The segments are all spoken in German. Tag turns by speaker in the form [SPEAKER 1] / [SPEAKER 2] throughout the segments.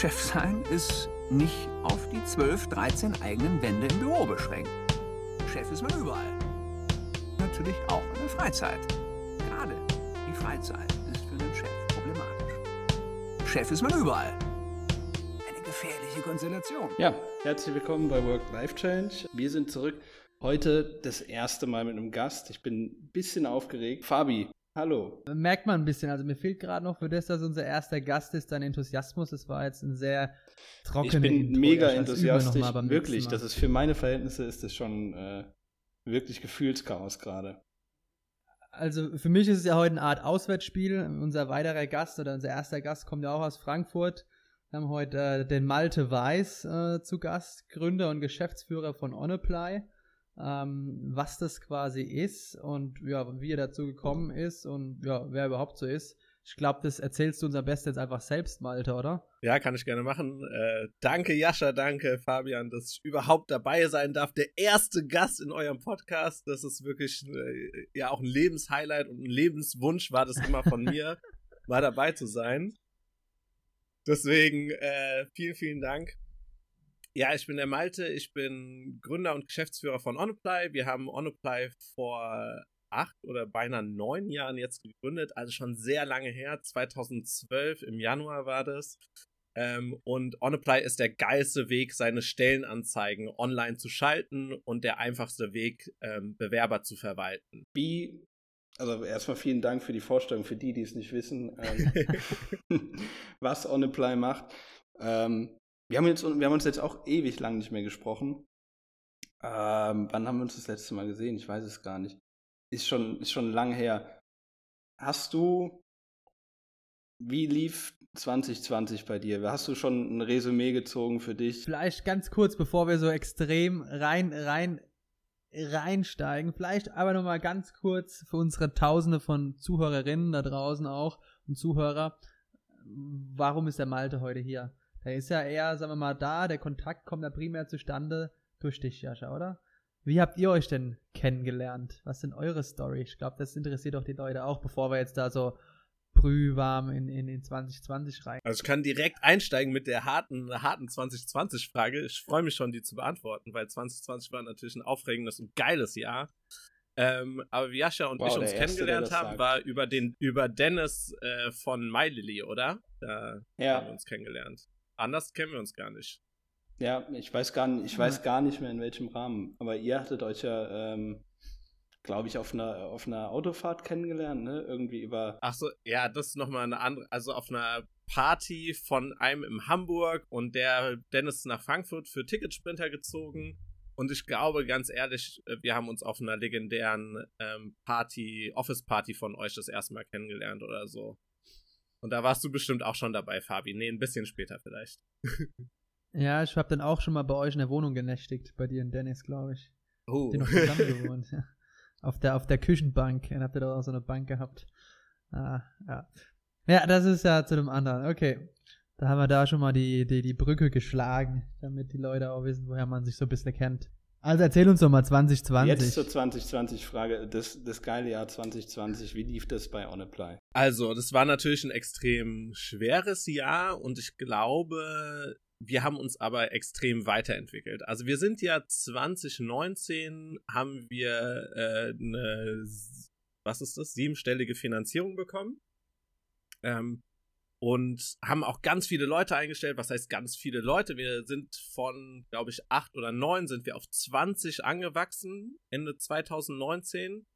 [SPEAKER 1] Chef sein ist nicht auf die 12, 13 eigenen Wände im Büro beschränkt. Chef ist man überall. Natürlich auch in der Freizeit. Gerade die Freizeit ist für einen Chef problematisch. Chef ist man überall. Eine gefährliche Konstellation.
[SPEAKER 2] Ja, herzlich willkommen bei Work-Life Challenge. Wir sind zurück. Heute das erste Mal mit einem Gast. Ich bin ein bisschen aufgeregt. Fabi, hallo.
[SPEAKER 3] Merkt man ein bisschen. Also mir fehlt gerade noch für das, dass unser erster Gast ist, dein Enthusiasmus. Es war jetzt ein sehr trockener
[SPEAKER 2] Ich bin
[SPEAKER 3] Intro.
[SPEAKER 2] mega enthusiastisch. Wirklich, das ist für meine Verhältnisse ist das schon äh, wirklich Gefühlschaos gerade.
[SPEAKER 3] Also für mich ist es ja heute eine Art Auswärtsspiel. Unser weiterer Gast oder unser erster Gast kommt ja auch aus Frankfurt. Wir haben heute äh, den Malte Weiß äh, zu Gast, Gründer und Geschäftsführer von Onapply. Ähm, was das quasi ist und ja, wie er dazu gekommen ist und ja, wer überhaupt so ist. Ich glaube, das erzählst du uns am besten jetzt einfach selbst, Malte, oder?
[SPEAKER 4] Ja, kann ich gerne machen. Äh, danke, Jascha, danke, Fabian, dass ich überhaupt dabei sein darf. Der erste Gast in eurem Podcast. Das ist wirklich äh, ja auch ein Lebenshighlight und ein Lebenswunsch war das immer von mir, mal dabei zu sein. Deswegen äh, vielen, vielen Dank. Ja, ich bin der Malte, ich bin Gründer und Geschäftsführer von Onapply. Wir haben Onapply vor acht oder beinahe neun Jahren jetzt gegründet, also schon sehr lange her. 2012 im Januar war das. Ähm, und OnApply ist der geilste Weg, seine Stellenanzeigen online zu schalten und der einfachste Weg, ähm, Bewerber zu verwalten.
[SPEAKER 2] Wie, also erstmal vielen Dank für die Vorstellung, für die, die es nicht wissen, ähm, was OnApply macht. Ähm, wir, haben jetzt, wir haben uns jetzt auch ewig lang nicht mehr gesprochen. Ähm, wann haben wir uns das letzte Mal gesehen? Ich weiß es gar nicht. Ist schon, ist schon lang her. Hast du, wie lief 2020 bei dir? Hast du schon ein Resümee gezogen für dich?
[SPEAKER 3] Vielleicht ganz kurz, bevor wir so extrem rein, rein, reinsteigen, vielleicht aber nochmal ganz kurz für unsere Tausende von Zuhörerinnen da draußen auch und Zuhörer, warum ist der Malte heute hier? Der ist ja eher, sagen wir mal, da, der Kontakt kommt ja primär zustande durch dich, Jascha, oder? Wie habt ihr euch denn kennengelernt? Was sind eure Story? Ich glaube, das interessiert doch die Leute auch, bevor wir jetzt da so brühwarm in, in, in 2020 rein.
[SPEAKER 4] Also ich kann direkt einsteigen mit der harten, harten 2020-Frage. Ich freue mich schon, die zu beantworten, weil 2020 war natürlich ein aufregendes und geiles Jahr. Ähm, aber wie Jascha und
[SPEAKER 2] Wow,
[SPEAKER 4] ich uns
[SPEAKER 2] Erste,
[SPEAKER 4] kennengelernt haben,
[SPEAKER 2] sagt.
[SPEAKER 4] war über den über Dennis äh, von MyLily, oder? Da
[SPEAKER 2] Ja.
[SPEAKER 4] haben wir uns kennengelernt. Anders kennen wir uns gar nicht.
[SPEAKER 2] Ja, ich weiß gar nicht, ich weiß gar nicht mehr in welchem Rahmen. Aber ihr hattet euch ja, ähm, glaube ich, auf einer, auf einer Autofahrt kennengelernt, ne? Irgendwie über.
[SPEAKER 4] Ach so, ja, das ist nochmal eine andere, also auf einer Party von einem in Hamburg und der Dennis ist nach Frankfurt für Ticketsprinter gezogen. Und ich glaube, ganz ehrlich, äh, wir haben uns auf einer legendären ähm, Party, Office-Party von euch das erste Mal kennengelernt oder so. Und da warst du bestimmt auch schon dabei, Fabi. Nee, ein bisschen später vielleicht.
[SPEAKER 3] Ja, ich habe dann auch schon mal bei euch in der Wohnung genächtigt, bei dir und Dennis, glaube ich.
[SPEAKER 4] Oh.
[SPEAKER 3] Die noch zusammen gewohnt. Ja. Auf der, auf der Küchenbank. Dann habt ihr da auch so eine Bank gehabt. Ah, ja. Ja, das ist ja zu dem anderen. Okay. Da haben wir da schon mal die, die, die Brücke geschlagen, damit die Leute auch wissen, woher man sich so ein bisschen kennt. Also erzähl uns doch mal 2020.
[SPEAKER 2] Jetzt zur 2020-Frage, das, das geile Jahr 2020, wie lief das bei OnApply?
[SPEAKER 4] Also, das war natürlich ein extrem schweres Jahr und ich glaube, wir haben uns aber extrem weiterentwickelt. Also wir sind ja 2019 haben wir äh, eine, was ist das, siebenstellige Finanzierung bekommen. Ähm, und haben auch ganz viele Leute eingestellt. Was heißt ganz viele Leute? Wir sind von, glaube ich, acht oder neun sind wir auf 20 angewachsen Ende 2019.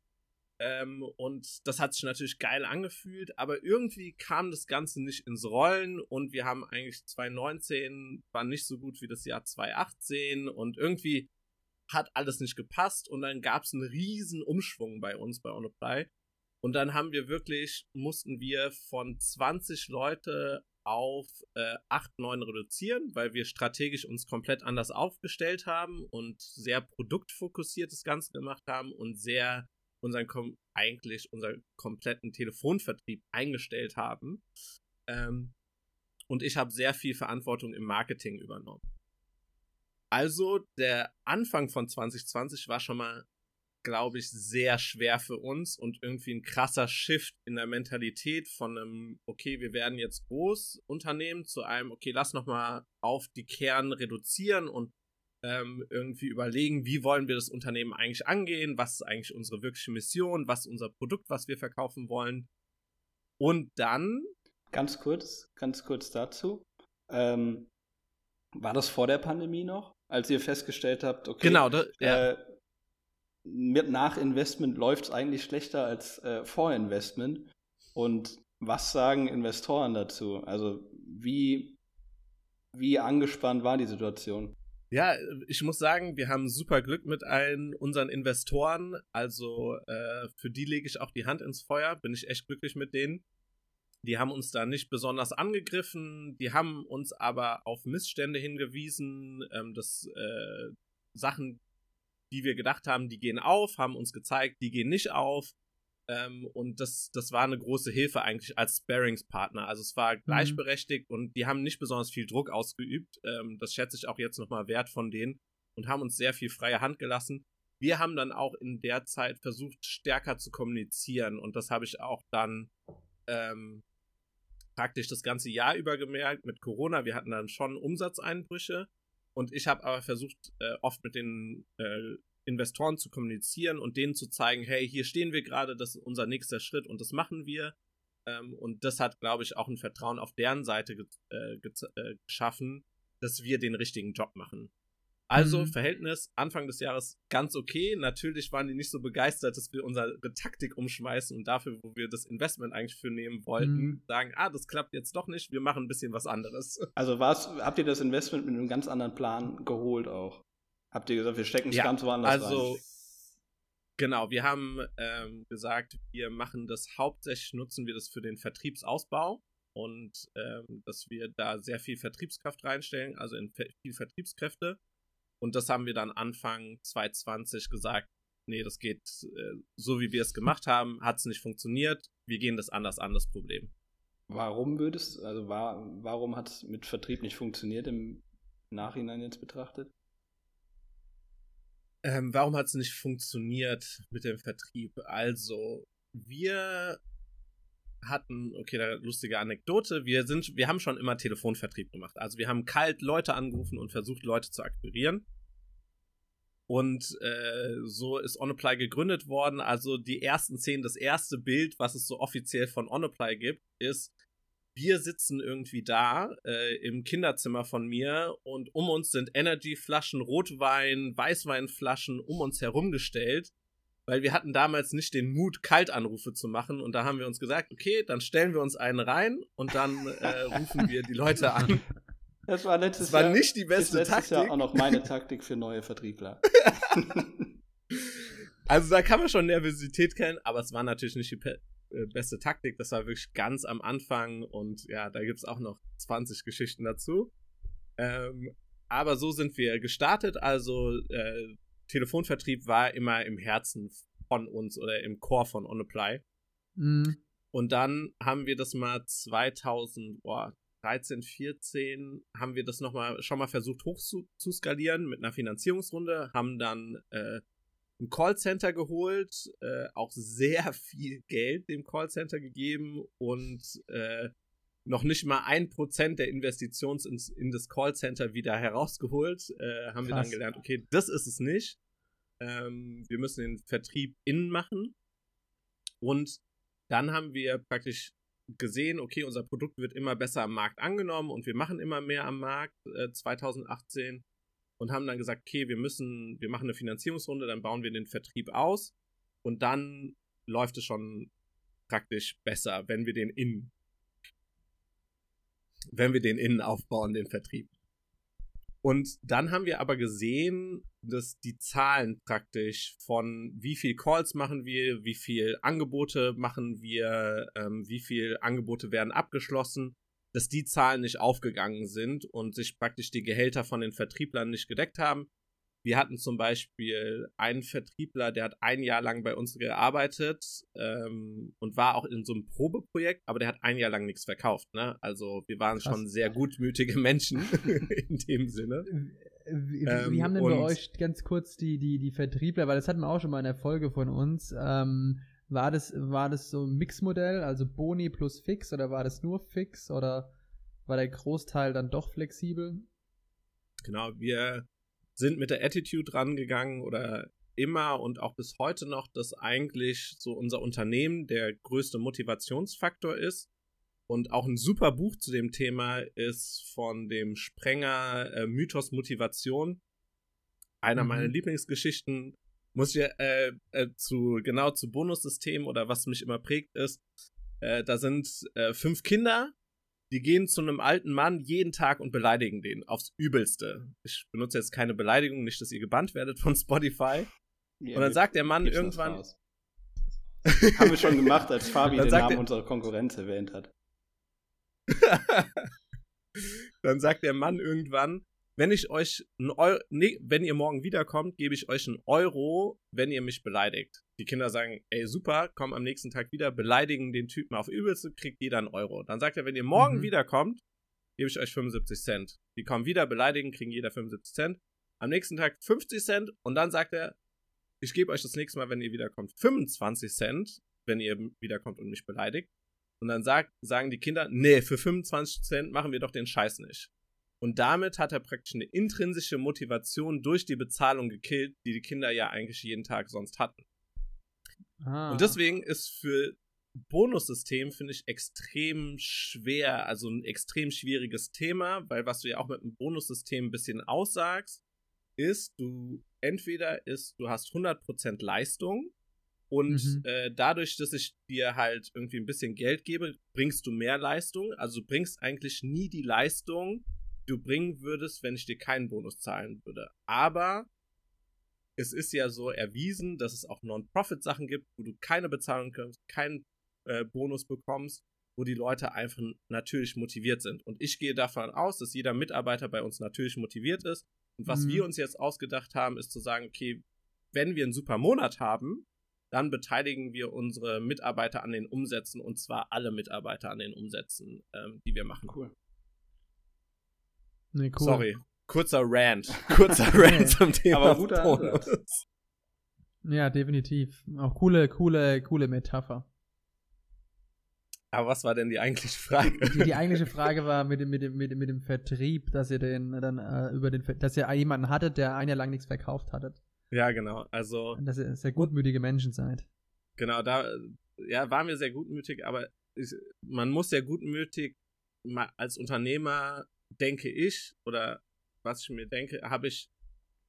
[SPEAKER 4] Ähm, und das hat sich natürlich geil angefühlt, aber irgendwie kam das Ganze nicht ins Rollen und wir haben eigentlich 2019 war nicht so gut wie das Jahr 2018 und irgendwie hat alles nicht gepasst und dann gab es einen riesen Umschwung bei uns bei OnApply und dann haben wir wirklich, mussten wir von 20 Leute auf äh, 8, 9 reduzieren, weil wir strategisch uns komplett anders aufgestellt haben und sehr produktfokussiert das Ganze gemacht haben und sehr unseren eigentlich unseren kompletten Telefonvertrieb eingestellt haben. Ähm, und ich habe sehr viel Verantwortung im Marketing übernommen. Also der Anfang von 2020 war schon mal glaube ich, sehr schwer für uns und irgendwie ein krasser Shift in der Mentalität von einem, okay, wir werden jetzt groß Unternehmen zu einem, okay, lass nochmal auf die Kern reduzieren und ähm, irgendwie überlegen, wie wollen wir das Unternehmen eigentlich angehen, was ist eigentlich unsere wirkliche Mission, was ist unser Produkt, was wir verkaufen wollen. Und dann.
[SPEAKER 2] Ganz kurz, ganz kurz dazu. Ähm, war das vor der Pandemie noch, als ihr festgestellt habt, okay,
[SPEAKER 4] genau, das, ja.
[SPEAKER 2] äh, nach Investment läuft es eigentlich schlechter als äh, vor Investment? Und was sagen Investoren dazu? Also wie, wie angespannt war die Situation?
[SPEAKER 4] Ja, ich muss sagen, wir haben super Glück mit allen unseren Investoren. Also äh, für die lege ich auch die Hand ins Feuer. Bin ich echt glücklich mit denen. Die haben uns da nicht besonders angegriffen. Die haben uns aber auf Missstände hingewiesen, ähm, dass äh, Sachen, die wir gedacht haben, die gehen auf, haben uns gezeigt, die gehen nicht auf. Ähm, und das, das war eine große Hilfe eigentlich als Sparingspartner. Also es war mhm. gleichberechtigt mhm. und die haben nicht besonders viel Druck ausgeübt. Ähm, das schätze ich auch jetzt nochmal wert von denen und haben uns sehr viel freie Hand gelassen. Wir haben dann auch in der Zeit versucht, stärker zu kommunizieren und das habe ich auch dann ähm, praktisch das ganze Jahr über gemerkt mit Corona. Wir hatten dann schon Umsatzeinbrüche und ich habe aber versucht, äh, oft mit den äh, Investoren zu kommunizieren und denen zu zeigen, hey, hier stehen wir gerade, das ist unser nächster Schritt und das machen wir. Ähm, und das hat, glaube ich, auch ein Vertrauen auf deren Seite ge äh, äh, geschaffen, dass wir den richtigen Job machen. Also mhm. Verhältnis Anfang des Jahres ganz okay. Natürlich waren die nicht so begeistert, dass wir unsere Taktik umschmeißen und dafür, wo wir das Investment eigentlich für nehmen wollten, mhm. sagen, ah, das klappt jetzt doch nicht, wir machen ein bisschen was anderes.
[SPEAKER 2] Also war's, habt ihr das Investment mit einem ganz anderen Plan geholt auch? Habt ihr gesagt, wir stecken es ja, ganz woanders
[SPEAKER 4] also, rein? Genau, wir haben ähm, gesagt, wir machen das hauptsächlich, nutzen wir das für den Vertriebsausbau und ähm, dass wir da sehr viel Vertriebskraft reinstellen, also in viel Vertriebskräfte. Und das haben wir dann Anfang 2020 gesagt, nee, das geht äh, so, wie wir es gemacht haben, hat es nicht funktioniert, wir gehen das anders an, das Problem.
[SPEAKER 2] Warum würdest, also war, warum hat es mit Vertrieb nicht funktioniert im Nachhinein jetzt betrachtet?
[SPEAKER 4] Ähm, warum hat es nicht funktioniert mit dem Vertrieb? Also, wir hatten, okay, da lustige Anekdote. Wir sind, wir haben schon immer Telefonvertrieb gemacht. Also wir haben kalt Leute angerufen und versucht, Leute zu akquirieren. Und äh, so ist Onapply gegründet worden. Also die ersten zehn, das erste Bild, was es so offiziell von Onapply gibt, ist, wir sitzen irgendwie da äh, im Kinderzimmer von mir und um uns sind Energyflaschen, Rotwein, Weißweinflaschen um uns herumgestellt, weil wir hatten damals nicht den Mut, Kaltanrufe zu machen und da haben wir uns gesagt, okay, dann stellen wir uns einen rein und dann äh, rufen wir die Leute an.
[SPEAKER 2] Das war letztes
[SPEAKER 4] das war
[SPEAKER 2] Jahr,
[SPEAKER 4] nicht die beste
[SPEAKER 2] letztes
[SPEAKER 4] Taktik.
[SPEAKER 2] Jahr auch noch meine Taktik für neue Vertriebler.
[SPEAKER 4] also da kann man schon Nervosität kennen, aber es war natürlich nicht die äh, beste Taktik. Das war wirklich ganz am Anfang und ja, da gibt es auch noch 20 Geschichten dazu. Ähm, aber so sind wir gestartet. Also äh, Telefonvertrieb war immer im Herzen von uns oder im Core von OnApply. Mhm. Und dann haben wir das mal 2013, 14 haben wir das noch mal schon mal versucht hoch zu, zu skalieren mit einer Finanzierungsrunde, haben dann äh, ein Callcenter geholt, äh, auch sehr viel Geld dem Callcenter gegeben und äh, noch nicht mal ein Prozent der Investitions ins, in das Callcenter wieder herausgeholt. Äh, haben Krass. wir dann gelernt, okay, das ist es nicht. Ähm, wir müssen den Vertrieb innen machen. Und dann haben wir praktisch gesehen, okay, unser Produkt wird immer besser am Markt angenommen und wir machen immer mehr am Markt äh, 2018 und haben dann gesagt, okay, wir müssen, wir machen eine Finanzierungsrunde, dann bauen wir den Vertrieb aus und dann läuft es schon praktisch besser, wenn wir den innen, wenn wir den innen aufbauen, den Vertrieb. Und dann haben wir aber gesehen, dass die Zahlen praktisch von wie viel Calls machen wir, wie viel Angebote machen wir, ähm, wie viel Angebote werden abgeschlossen, dass die Zahlen nicht aufgegangen sind und sich praktisch die Gehälter von den Vertrieblern nicht gedeckt haben. Wir hatten zum Beispiel einen Vertriebler, der hat ein Jahr lang bei uns gearbeitet ähm, und war auch in so einem Probeprojekt, aber der hat ein Jahr lang nichts verkauft. Ne? Also wir waren Krass. schon sehr gutmütige Menschen in dem Sinne.
[SPEAKER 3] wie, ähm, wie, haben denn bei euch ganz kurz die, die, die Vertriebler, weil das hatten wir auch schon mal in der Folge von uns, ähm, war das, war das so ein Mixmodell, also Boni plus Fix oder war das nur Fix oder war der Großteil dann doch flexibel?
[SPEAKER 4] Genau, wir sind mit der Attitude rangegangen oder immer und auch bis heute noch, dass eigentlich so unser Unternehmen der größte Motivationsfaktor ist. Und auch ein super Buch zu dem Thema ist von dem Sprenger äh, Mythos Motivation. Einer mhm. meiner Lieblingsgeschichten. Muss ich äh, äh, zu, genau zu Bonussystemen oder was mich immer prägt ist, äh, da sind äh, fünf Kinder, die gehen zu einem alten Mann jeden Tag und beleidigen den aufs Übelste. Ich benutze jetzt keine Beleidigung, nicht, dass ihr gebannt werdet von Spotify. Ja, und dann sagt der Mann irgendwann.
[SPEAKER 2] Haben wir schon gemacht, als Fabi den Namen unserer Konkurrenz erwähnt hat.
[SPEAKER 4] dann sagt der Mann irgendwann, wenn ich euch ein Euro, nee, wenn ihr morgen wiederkommt, gebe ich euch einen Euro, wenn ihr mich beleidigt. Die Kinder sagen, ey, super, komm am nächsten Tag wieder, beleidigen den Typen auf übelste, kriegt jeder einen Euro. Dann sagt er, wenn ihr morgen mhm. wiederkommt, gebe ich euch 75 Cent. Die kommen wieder, beleidigen, kriegen jeder 75 Cent. Am nächsten Tag 50 Cent und dann sagt er, ich gebe euch das nächste Mal, wenn ihr wiederkommt, 25 Cent, wenn ihr wiederkommt und mich beleidigt. Und dann sagt, sagen die Kinder, nee, für 25 Cent machen wir doch den Scheiß nicht. Und damit hat er praktisch eine intrinsische Motivation durch die Bezahlung gekillt, die die Kinder ja eigentlich jeden Tag sonst hatten. Ah. Und deswegen ist für Bonussystem, finde ich, extrem schwer, also ein extrem schwieriges Thema, weil was du ja auch mit einem Bonussystem ein bisschen aussagst, ist, du entweder ist, du hast 100% Leistung und mhm. äh, dadurch, dass ich dir halt irgendwie ein bisschen Geld gebe, bringst du mehr Leistung. Also du bringst eigentlich nie die Leistung, du bringen würdest, wenn ich dir keinen Bonus zahlen würde. Aber es ist ja so erwiesen, dass es auch Non-Profit-Sachen gibt, wo du keine Bezahlung kriegst, keinen äh, Bonus bekommst, wo die Leute einfach natürlich motiviert sind. Und ich gehe davon aus, dass jeder Mitarbeiter bei uns natürlich motiviert ist. Und was mhm. wir uns jetzt ausgedacht haben, ist zu sagen, okay, wenn wir einen super Monat haben, dann beteiligen wir unsere Mitarbeiter an den Umsätzen und zwar alle Mitarbeiter an den Umsätzen, ähm, die wir machen.
[SPEAKER 2] Cool.
[SPEAKER 4] Nee, cool. Sorry. Kurzer Rant. Kurzer Rant zum Thema
[SPEAKER 2] Aber guter
[SPEAKER 3] Bonus. Ja, definitiv. Auch coole, coole, coole Metapher.
[SPEAKER 4] Aber was war denn die eigentliche Frage?
[SPEAKER 3] Die, die eigentliche Frage war mit dem, mit dem, mit dem, mit dem Vertrieb, dass ihr den dann äh, über den, dass ihr jemanden hattet, der ein Jahr lang nichts verkauft hattet.
[SPEAKER 4] Ja, genau. Also.
[SPEAKER 3] Dass ihr sehr gutmütige Menschen seid.
[SPEAKER 4] Genau, da ja, waren wir sehr gutmütig, aber ich, man muss sehr gutmütig als Unternehmer denke ich, oder was ich mir denke, habe ich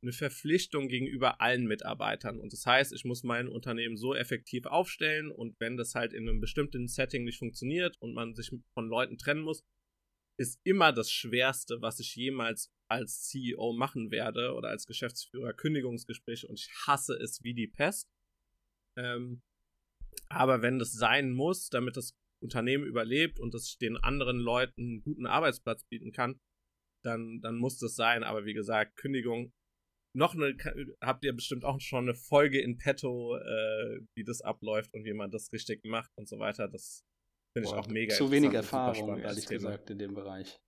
[SPEAKER 4] eine Verpflichtung gegenüber allen Mitarbeitern. Und das heißt, ich muss mein Unternehmen so effektiv aufstellen und wenn das halt in einem bestimmten Setting nicht funktioniert und man sich von Leuten trennen muss, ist immer das Schwerste, was ich jemals als CEO machen werde oder als Geschäftsführer Kündigungsgespräche und ich hasse es wie die Pest. Ähm, aber wenn das sein muss, damit das Unternehmen überlebt und dass ich den anderen Leuten einen guten Arbeitsplatz bieten kann, dann, dann muss das sein. Aber wie gesagt, Kündigung. Noch eine, habt ihr bestimmt auch schon eine Folge in petto, äh, wie das abläuft und wie man das richtig macht und so weiter. Das finde ich auch mega
[SPEAKER 2] Zu wenig Erfahrung, ehrlich Thema. gesagt, in dem Bereich.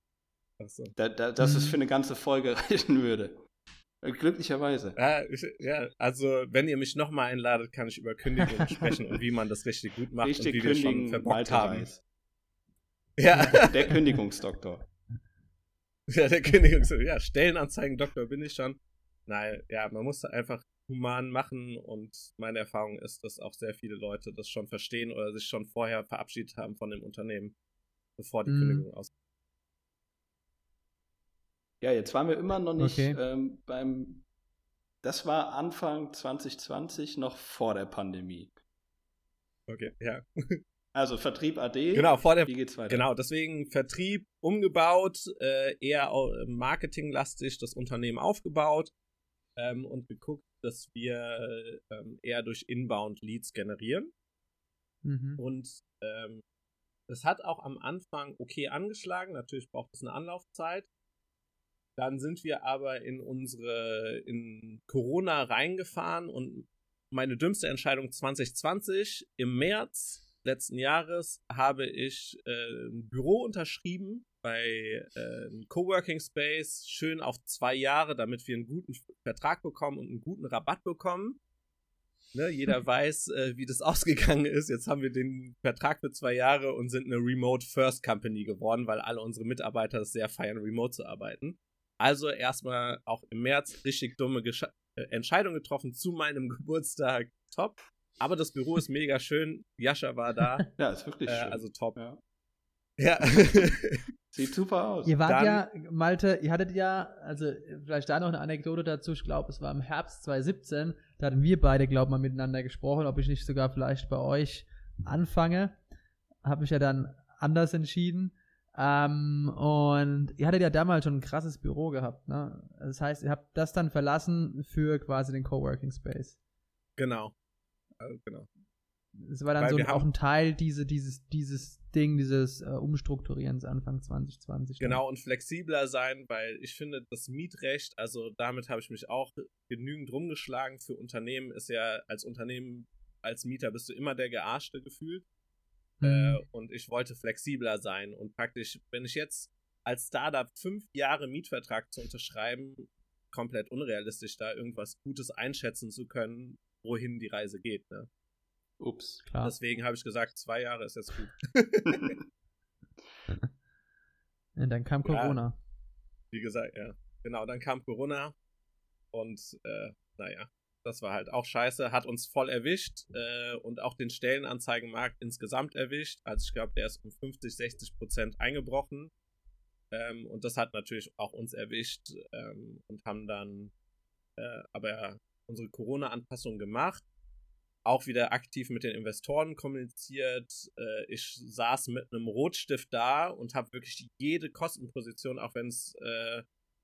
[SPEAKER 2] So. Da, da, dass es für eine ganze Folge reichen würde. Glücklicherweise.
[SPEAKER 4] Ja, ich, ja, also wenn ihr mich nochmal einladet, kann ich über Kündigung sprechen und wie man das richtig gut macht
[SPEAKER 2] richtig
[SPEAKER 4] und wie wir schon verbockt haben.
[SPEAKER 2] Weiß. Ja. Der Kündigungsdoktor.
[SPEAKER 4] Ja, der Kündigungsdoktor. Ja, Stellenanzeigen-Doktor bin ich schon. Nein, ja, man muss einfach human machen und meine Erfahrung ist, dass auch sehr viele Leute das schon verstehen oder sich schon vorher verabschiedet haben von dem Unternehmen, bevor die mhm. Kündigung aus.
[SPEAKER 2] Ja, jetzt waren wir immer noch nicht okay. ähm, beim. Das war Anfang 2020, noch vor der Pandemie.
[SPEAKER 4] Okay, ja.
[SPEAKER 2] Also Vertrieb AD.
[SPEAKER 4] Genau, vor der.
[SPEAKER 2] Wie geht's weiter?
[SPEAKER 4] Genau, deswegen Vertrieb umgebaut, äh, eher marketinglastig das Unternehmen aufgebaut ähm, und geguckt, dass wir ähm, eher durch Inbound Leads generieren. Mhm. Und ähm, das hat auch am Anfang okay angeschlagen. Natürlich braucht es eine Anlaufzeit. Dann sind wir aber in unsere, in Corona reingefahren und meine dümmste Entscheidung 2020 im März letzten Jahres habe ich äh, ein Büro unterschrieben, bei äh, einem Coworking Space schön auf zwei Jahre, damit wir einen guten Vertrag bekommen und einen guten Rabatt bekommen. Ne, jeder weiß, äh, wie das ausgegangen ist. Jetzt haben wir den Vertrag für zwei Jahre und sind eine Remote First Company geworden, weil alle unsere Mitarbeiter es sehr feiern, remote zu arbeiten. Also erstmal auch im März richtig dumme Gesch äh, Entscheidung getroffen zu meinem Geburtstag. Top. Aber das Büro ist mega schön. Jascha war da.
[SPEAKER 2] Ja, ist wirklich
[SPEAKER 4] äh,
[SPEAKER 2] schön.
[SPEAKER 4] Also top.
[SPEAKER 2] Ja.
[SPEAKER 4] Ja.
[SPEAKER 2] Sieht super aus.
[SPEAKER 3] Ihr wart
[SPEAKER 4] Dann-
[SPEAKER 3] ja, Malte, ihr hattet ja, also vielleicht da noch eine Anekdote dazu, ich glaube, es war im Herbst 2017, da hatten wir beide, glaube ich, mal miteinander gesprochen, ob ich nicht sogar vielleicht bei euch anfange. Habe mich ja dann anders entschieden. Ähm, und ihr hattet ja damals schon ein krasses Büro gehabt, ne? Das heißt, ihr habt das dann verlassen für quasi den Coworking Space.
[SPEAKER 4] genau. Also, genau.
[SPEAKER 3] Das war dann
[SPEAKER 4] Weil
[SPEAKER 3] so
[SPEAKER 4] wir
[SPEAKER 3] auch ein Teil diese, dieses, dieses Ding, dieses äh, Umstrukturierens Anfang 2020. dann.
[SPEAKER 4] Genau, und flexibler sein, weil ich finde, das Mietrecht, also damit habe ich mich auch genügend rumgeschlagen. Für Unternehmen ist ja, als Unternehmen, als Mieter bist du immer der Gearschte gefühlt.
[SPEAKER 3] Mhm.
[SPEAKER 4] Äh, und ich wollte flexibler sein. Und praktisch, wenn ich jetzt als Startup fünf Jahre Mietvertrag zu unterschreiben, komplett unrealistisch, da irgendwas Gutes einschätzen zu können, wohin die Reise geht. Ne?
[SPEAKER 2] Ups.
[SPEAKER 3] Klar.
[SPEAKER 4] Deswegen habe ich gesagt, zwei Jahre ist jetzt gut.
[SPEAKER 3] Und dann kam
[SPEAKER 4] Ja.
[SPEAKER 3] Corona.
[SPEAKER 4] Wie gesagt, ja. Genau, dann kam Corona und äh, naja, das war halt auch scheiße, hat uns voll erwischt äh, und auch den Stellenanzeigenmarkt insgesamt erwischt. Also ich glaube, der ist um 50, 60 Prozent eingebrochen. Ähm, und das hat natürlich auch uns erwischt ähm, und haben dann äh, aber unsere Corona-Anpassung gemacht. Auch wieder aktiv mit den Investoren kommuniziert. Äh, ich saß mit einem Rotstift da und habe wirklich jede Kostenposition, auch wenn es äh,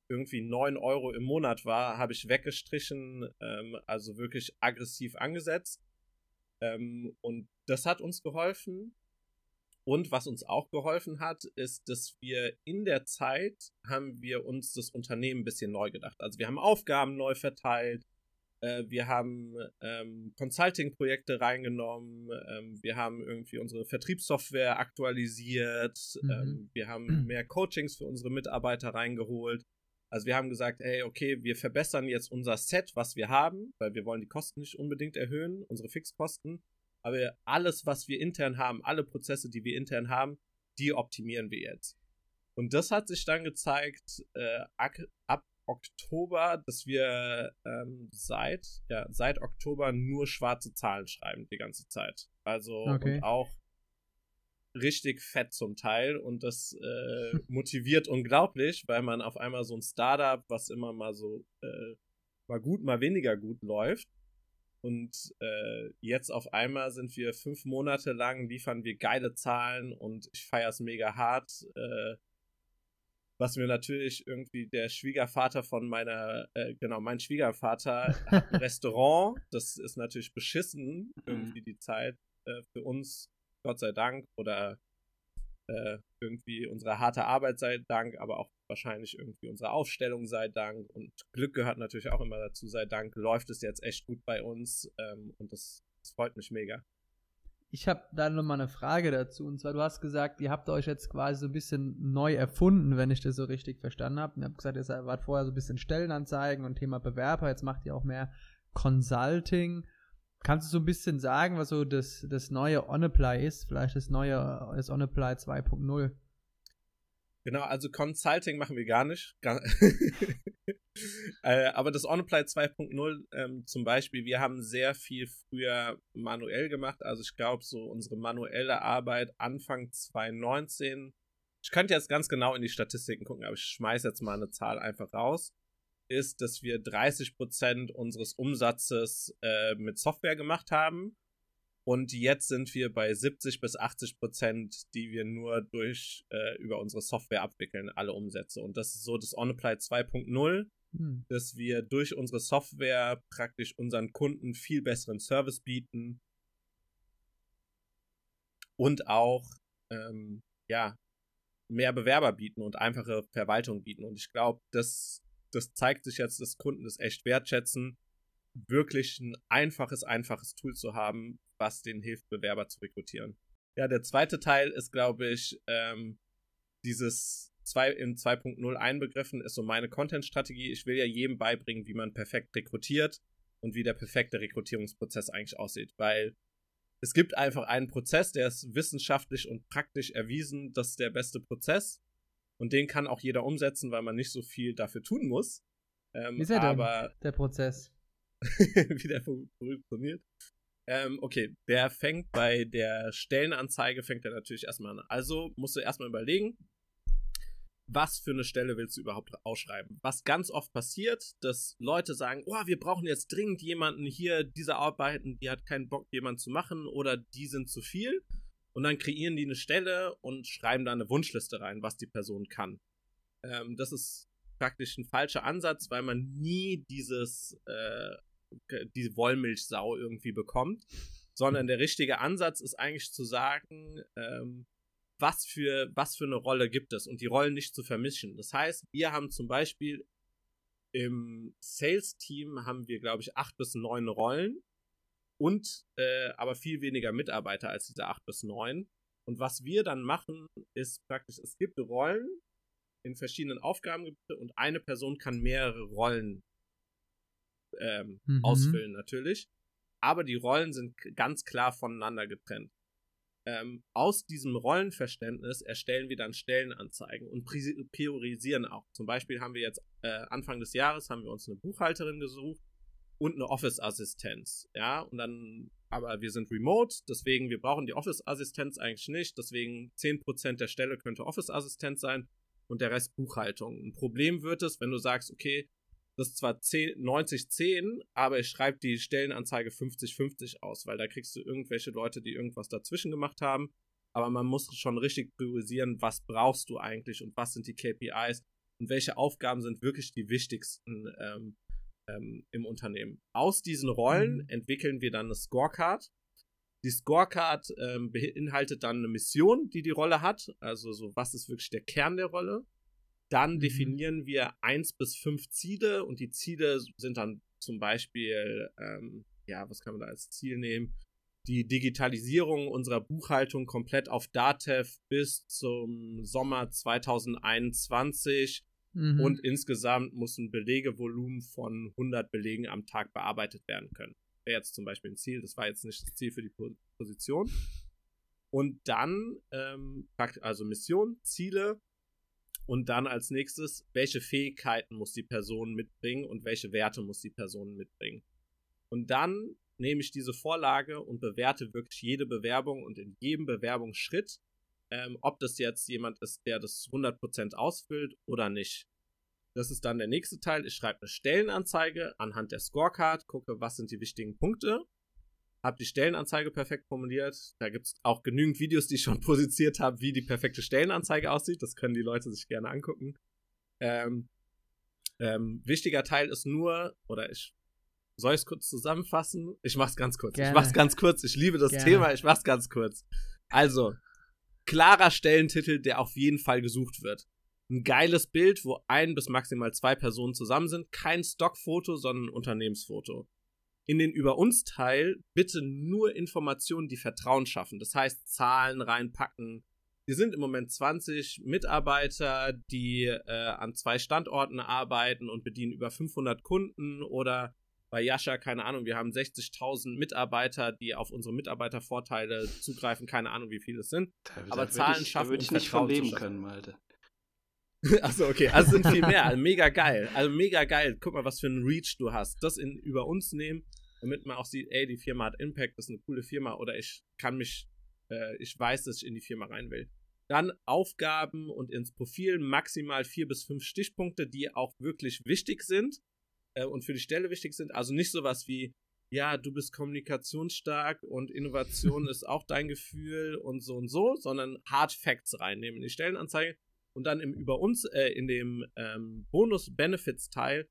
[SPEAKER 4] irgendwie 9 Euro im Monat war, habe ich weggestrichen, ähm, also wirklich aggressiv angesetzt. Ähm, und das hat uns geholfen. Und was uns auch geholfen hat, ist, dass wir in der Zeit haben wir uns das Unternehmen ein bisschen neu gedacht. Also wir haben Aufgaben neu verteilt, äh, wir haben ähm, Consulting-Projekte reingenommen, ähm, wir haben irgendwie unsere Vertriebssoftware aktualisiert,
[SPEAKER 3] Mhm.
[SPEAKER 4] ähm, wir haben mehr Coachings für unsere Mitarbeiter reingeholt. Also wir haben gesagt, hey, okay, wir verbessern jetzt unser Set, was wir haben, weil wir wollen die Kosten nicht unbedingt erhöhen, unsere Fixkosten. Aber alles, was wir intern haben, alle Prozesse, die wir intern haben, die optimieren wir jetzt. Und das hat sich dann gezeigt äh, ab Oktober, dass wir ähm, seit, ja, seit Oktober nur schwarze Zahlen schreiben die ganze Zeit. Also
[SPEAKER 3] Okay.
[SPEAKER 4] und auch richtig fett zum Teil und das äh, motiviert unglaublich, weil man auf einmal so ein Startup, was immer mal so äh, mal gut, mal weniger gut läuft. Und äh, jetzt auf einmal sind wir fünf Monate lang, liefern wir geile Zahlen und ich feiere es mega hart. Äh, was mir natürlich irgendwie der Schwiegervater von meiner, äh, genau, mein Schwiegervater hat ein Restaurant. Das ist natürlich beschissen, irgendwie die Zeit äh, für uns, Gott sei Dank, oder äh, irgendwie unsere harte Arbeit sei Dank, aber auch wahrscheinlich irgendwie unsere Aufstellung sei Dank und Glück gehört natürlich auch immer dazu sei Dank, läuft es jetzt echt gut bei uns ähm, und das, das freut mich mega.
[SPEAKER 3] Ich habe da nochmal eine Frage dazu. Und zwar, du hast gesagt, ihr habt euch jetzt quasi so ein bisschen neu erfunden, wenn ich das so richtig verstanden habe. Ihr habt gesagt, ihr wart vorher so ein bisschen Stellenanzeigen und Thema Bewerber. Jetzt macht ihr auch mehr Consulting. Kannst du so ein bisschen sagen, was so das, das neue OnApply ist? Vielleicht das neue, das OnApply 2.0?
[SPEAKER 4] Genau, also Consulting machen wir gar nicht. Äh, aber das OnApply 2.0 ähm, zum Beispiel, wir haben sehr viel früher manuell gemacht. Also ich glaube, so unsere manuelle Arbeit Anfang 2019, ich könnte jetzt ganz genau in die Statistiken gucken, aber ich schmeiße jetzt mal eine Zahl einfach raus, ist, dass wir 30% unseres Umsatzes äh, mit Software gemacht haben. Und jetzt sind wir bei 70 bis 80 Prozent, die wir nur durch äh, über unsere Software abwickeln, alle Umsätze. Und das ist so das OnApply 2.0,
[SPEAKER 3] Hm.
[SPEAKER 4] dass wir durch unsere Software praktisch unseren Kunden viel besseren Service bieten und auch ähm, ja mehr Bewerber bieten und einfache Verwaltung bieten. Und ich glaube, das, das zeigt sich jetzt, dass Kunden das echt wertschätzen, wirklich ein einfaches, einfaches Tool zu haben, was denen hilft, Bewerber zu rekrutieren. Ja, der zweite Teil ist, glaube ich, ähm, dieses zwei, in 2.0 einbegriffen ist so meine Content-Strategie. Ich will ja jedem beibringen, wie man perfekt rekrutiert und wie der perfekte Rekrutierungsprozess eigentlich aussieht. Weil es gibt einfach einen Prozess, der ist wissenschaftlich und praktisch erwiesen, das ist der beste Prozess. Und den kann auch jeder umsetzen, weil man nicht so viel dafür tun muss.
[SPEAKER 3] Ähm, wie ist er aber, denn, der Prozess?
[SPEAKER 4] wie der funktioniert. Ähm, okay, der fängt bei der Stellenanzeige, fängt er natürlich erstmal an. Also musst du erstmal überlegen, was für eine Stelle willst du überhaupt ausschreiben? Was ganz oft passiert, dass Leute sagen, oh, wir brauchen jetzt dringend jemanden hier, diese Arbeiten, die hat keinen Bock, jemanden zu machen oder die sind zu viel. Und dann kreieren die eine Stelle und schreiben da eine Wunschliste rein, was die Person kann. Ähm, das ist praktisch ein falscher Ansatz, weil man nie dieses, äh, diese Wollmilchsau irgendwie bekommt, sondern der richtige Ansatz ist eigentlich zu sagen, ähm, was für, was für eine Rolle gibt es und die Rollen nicht zu vermischen. Das heißt, wir haben zum Beispiel im Sales-Team haben wir, glaube ich, acht bis neun Rollen und äh, aber viel weniger Mitarbeiter als diese acht bis neun. Und was wir dann machen, ist praktisch, es gibt Rollen in verschiedenen Aufgabengebieten und eine Person kann mehrere Rollen ähm, mhm. ausfüllen natürlich. Aber die Rollen sind ganz klar voneinander getrennt ähm, aus diesem Rollenverständnis erstellen wir dann Stellenanzeigen und priorisieren auch. Zum Beispiel haben wir jetzt äh, Anfang des Jahres haben wir uns eine Buchhalterin gesucht und eine Office-Assistenz. Ja, und dann, aber wir sind remote, deswegen, wir brauchen die Office-Assistenz eigentlich nicht. Deswegen 10% der Stelle könnte Office-Assistenz sein und der Rest Buchhaltung. Ein Problem wird es, wenn du sagst, okay, das ist zwar 90-10, aber ich schreibe die Stellenanzeige 50-50 aus, weil da kriegst du irgendwelche Leute, die irgendwas dazwischen gemacht haben. Aber man muss schon richtig priorisieren, was brauchst du eigentlich und was sind die KPIs und welche Aufgaben sind wirklich die wichtigsten ähm, ähm, im Unternehmen. Aus diesen Rollen mhm. entwickeln wir dann eine Scorecard. Die Scorecard ähm, beinhaltet dann eine Mission, die die Rolle hat. Also so, was ist wirklich der Kern der Rolle? Dann mhm. definieren wir eins bis fünf Ziele und die Ziele sind dann zum Beispiel, ähm, ja, was kann man da als Ziel nehmen? Die Digitalisierung unserer Buchhaltung komplett auf Datev bis zum Sommer 2021 mhm. und insgesamt muss ein Belegevolumen von 100 Belegen am Tag bearbeitet werden können. Wäre jetzt zum Beispiel ein Ziel, das war jetzt nicht das Ziel für die Position. Und dann, ähm, also Mission, Ziele, und dann als nächstes, welche Fähigkeiten muss die Person mitbringen und welche Werte muss die Person mitbringen. Und dann nehme ich diese Vorlage und bewerte wirklich jede Bewerbung und in jedem Bewerbungsschritt, ähm, ob das jetzt jemand ist, der das 100% ausfüllt oder nicht. Das ist dann der nächste Teil. Ich schreibe eine Stellenanzeige anhand der Scorecard, gucke, was sind die wichtigen Punkte habe die Stellenanzeige perfekt formuliert. Da gibt es auch genügend Videos, die ich schon produziert habe, wie die perfekte Stellenanzeige aussieht. Das können die Leute sich gerne angucken. Ähm, ähm, wichtiger Teil ist nur, oder ich soll ich es kurz zusammenfassen? Ich mach's ganz kurz. Gerne. Ich mach's ganz kurz. Ich liebe das Gerne. Thema. Ich mach's ganz kurz. Also, klarer Stellentitel, der auf jeden Fall gesucht wird. Ein geiles Bild, wo ein bis maximal zwei Personen zusammen sind. Kein Stockfoto, sondern ein Unternehmensfoto in den Über uns Teil bitte nur Informationen, die Vertrauen schaffen. Das heißt, Zahlen reinpacken. Wir sind im Moment 20 Mitarbeiter, die äh, an zwei Standorten arbeiten und bedienen über 500 Kunden oder bei Yasha, keine Ahnung, wir haben 60.000 Mitarbeiter, die auf unsere Mitarbeitervorteile zugreifen, keine Ahnung, wie viele es sind.
[SPEAKER 2] Da, aber da Zahlen ich, schaffen. Da würde ich nicht von leben können, Malte.
[SPEAKER 4] Achso, okay. Also sind viel mehr. Also mega geil. Also mega geil. Guck mal, was für ein Reach du hast. Das in, über uns nehmen, damit man auch sieht, ey, die Firma hat Impact, das ist eine coole Firma oder ich kann mich, äh, ich weiß, dass ich in die Firma rein will. Dann Aufgaben und ins Profil maximal vier bis fünf Stichpunkte, die auch wirklich wichtig sind äh, und für die Stelle wichtig sind. Also nicht sowas wie, ja, du bist kommunikationsstark und Innovation ist auch dein Gefühl und so und so, sondern Hard Facts reinnehmen in die Stellenanzeige und dann im über uns, äh, in dem ähm, Bonus-Benefits-Teil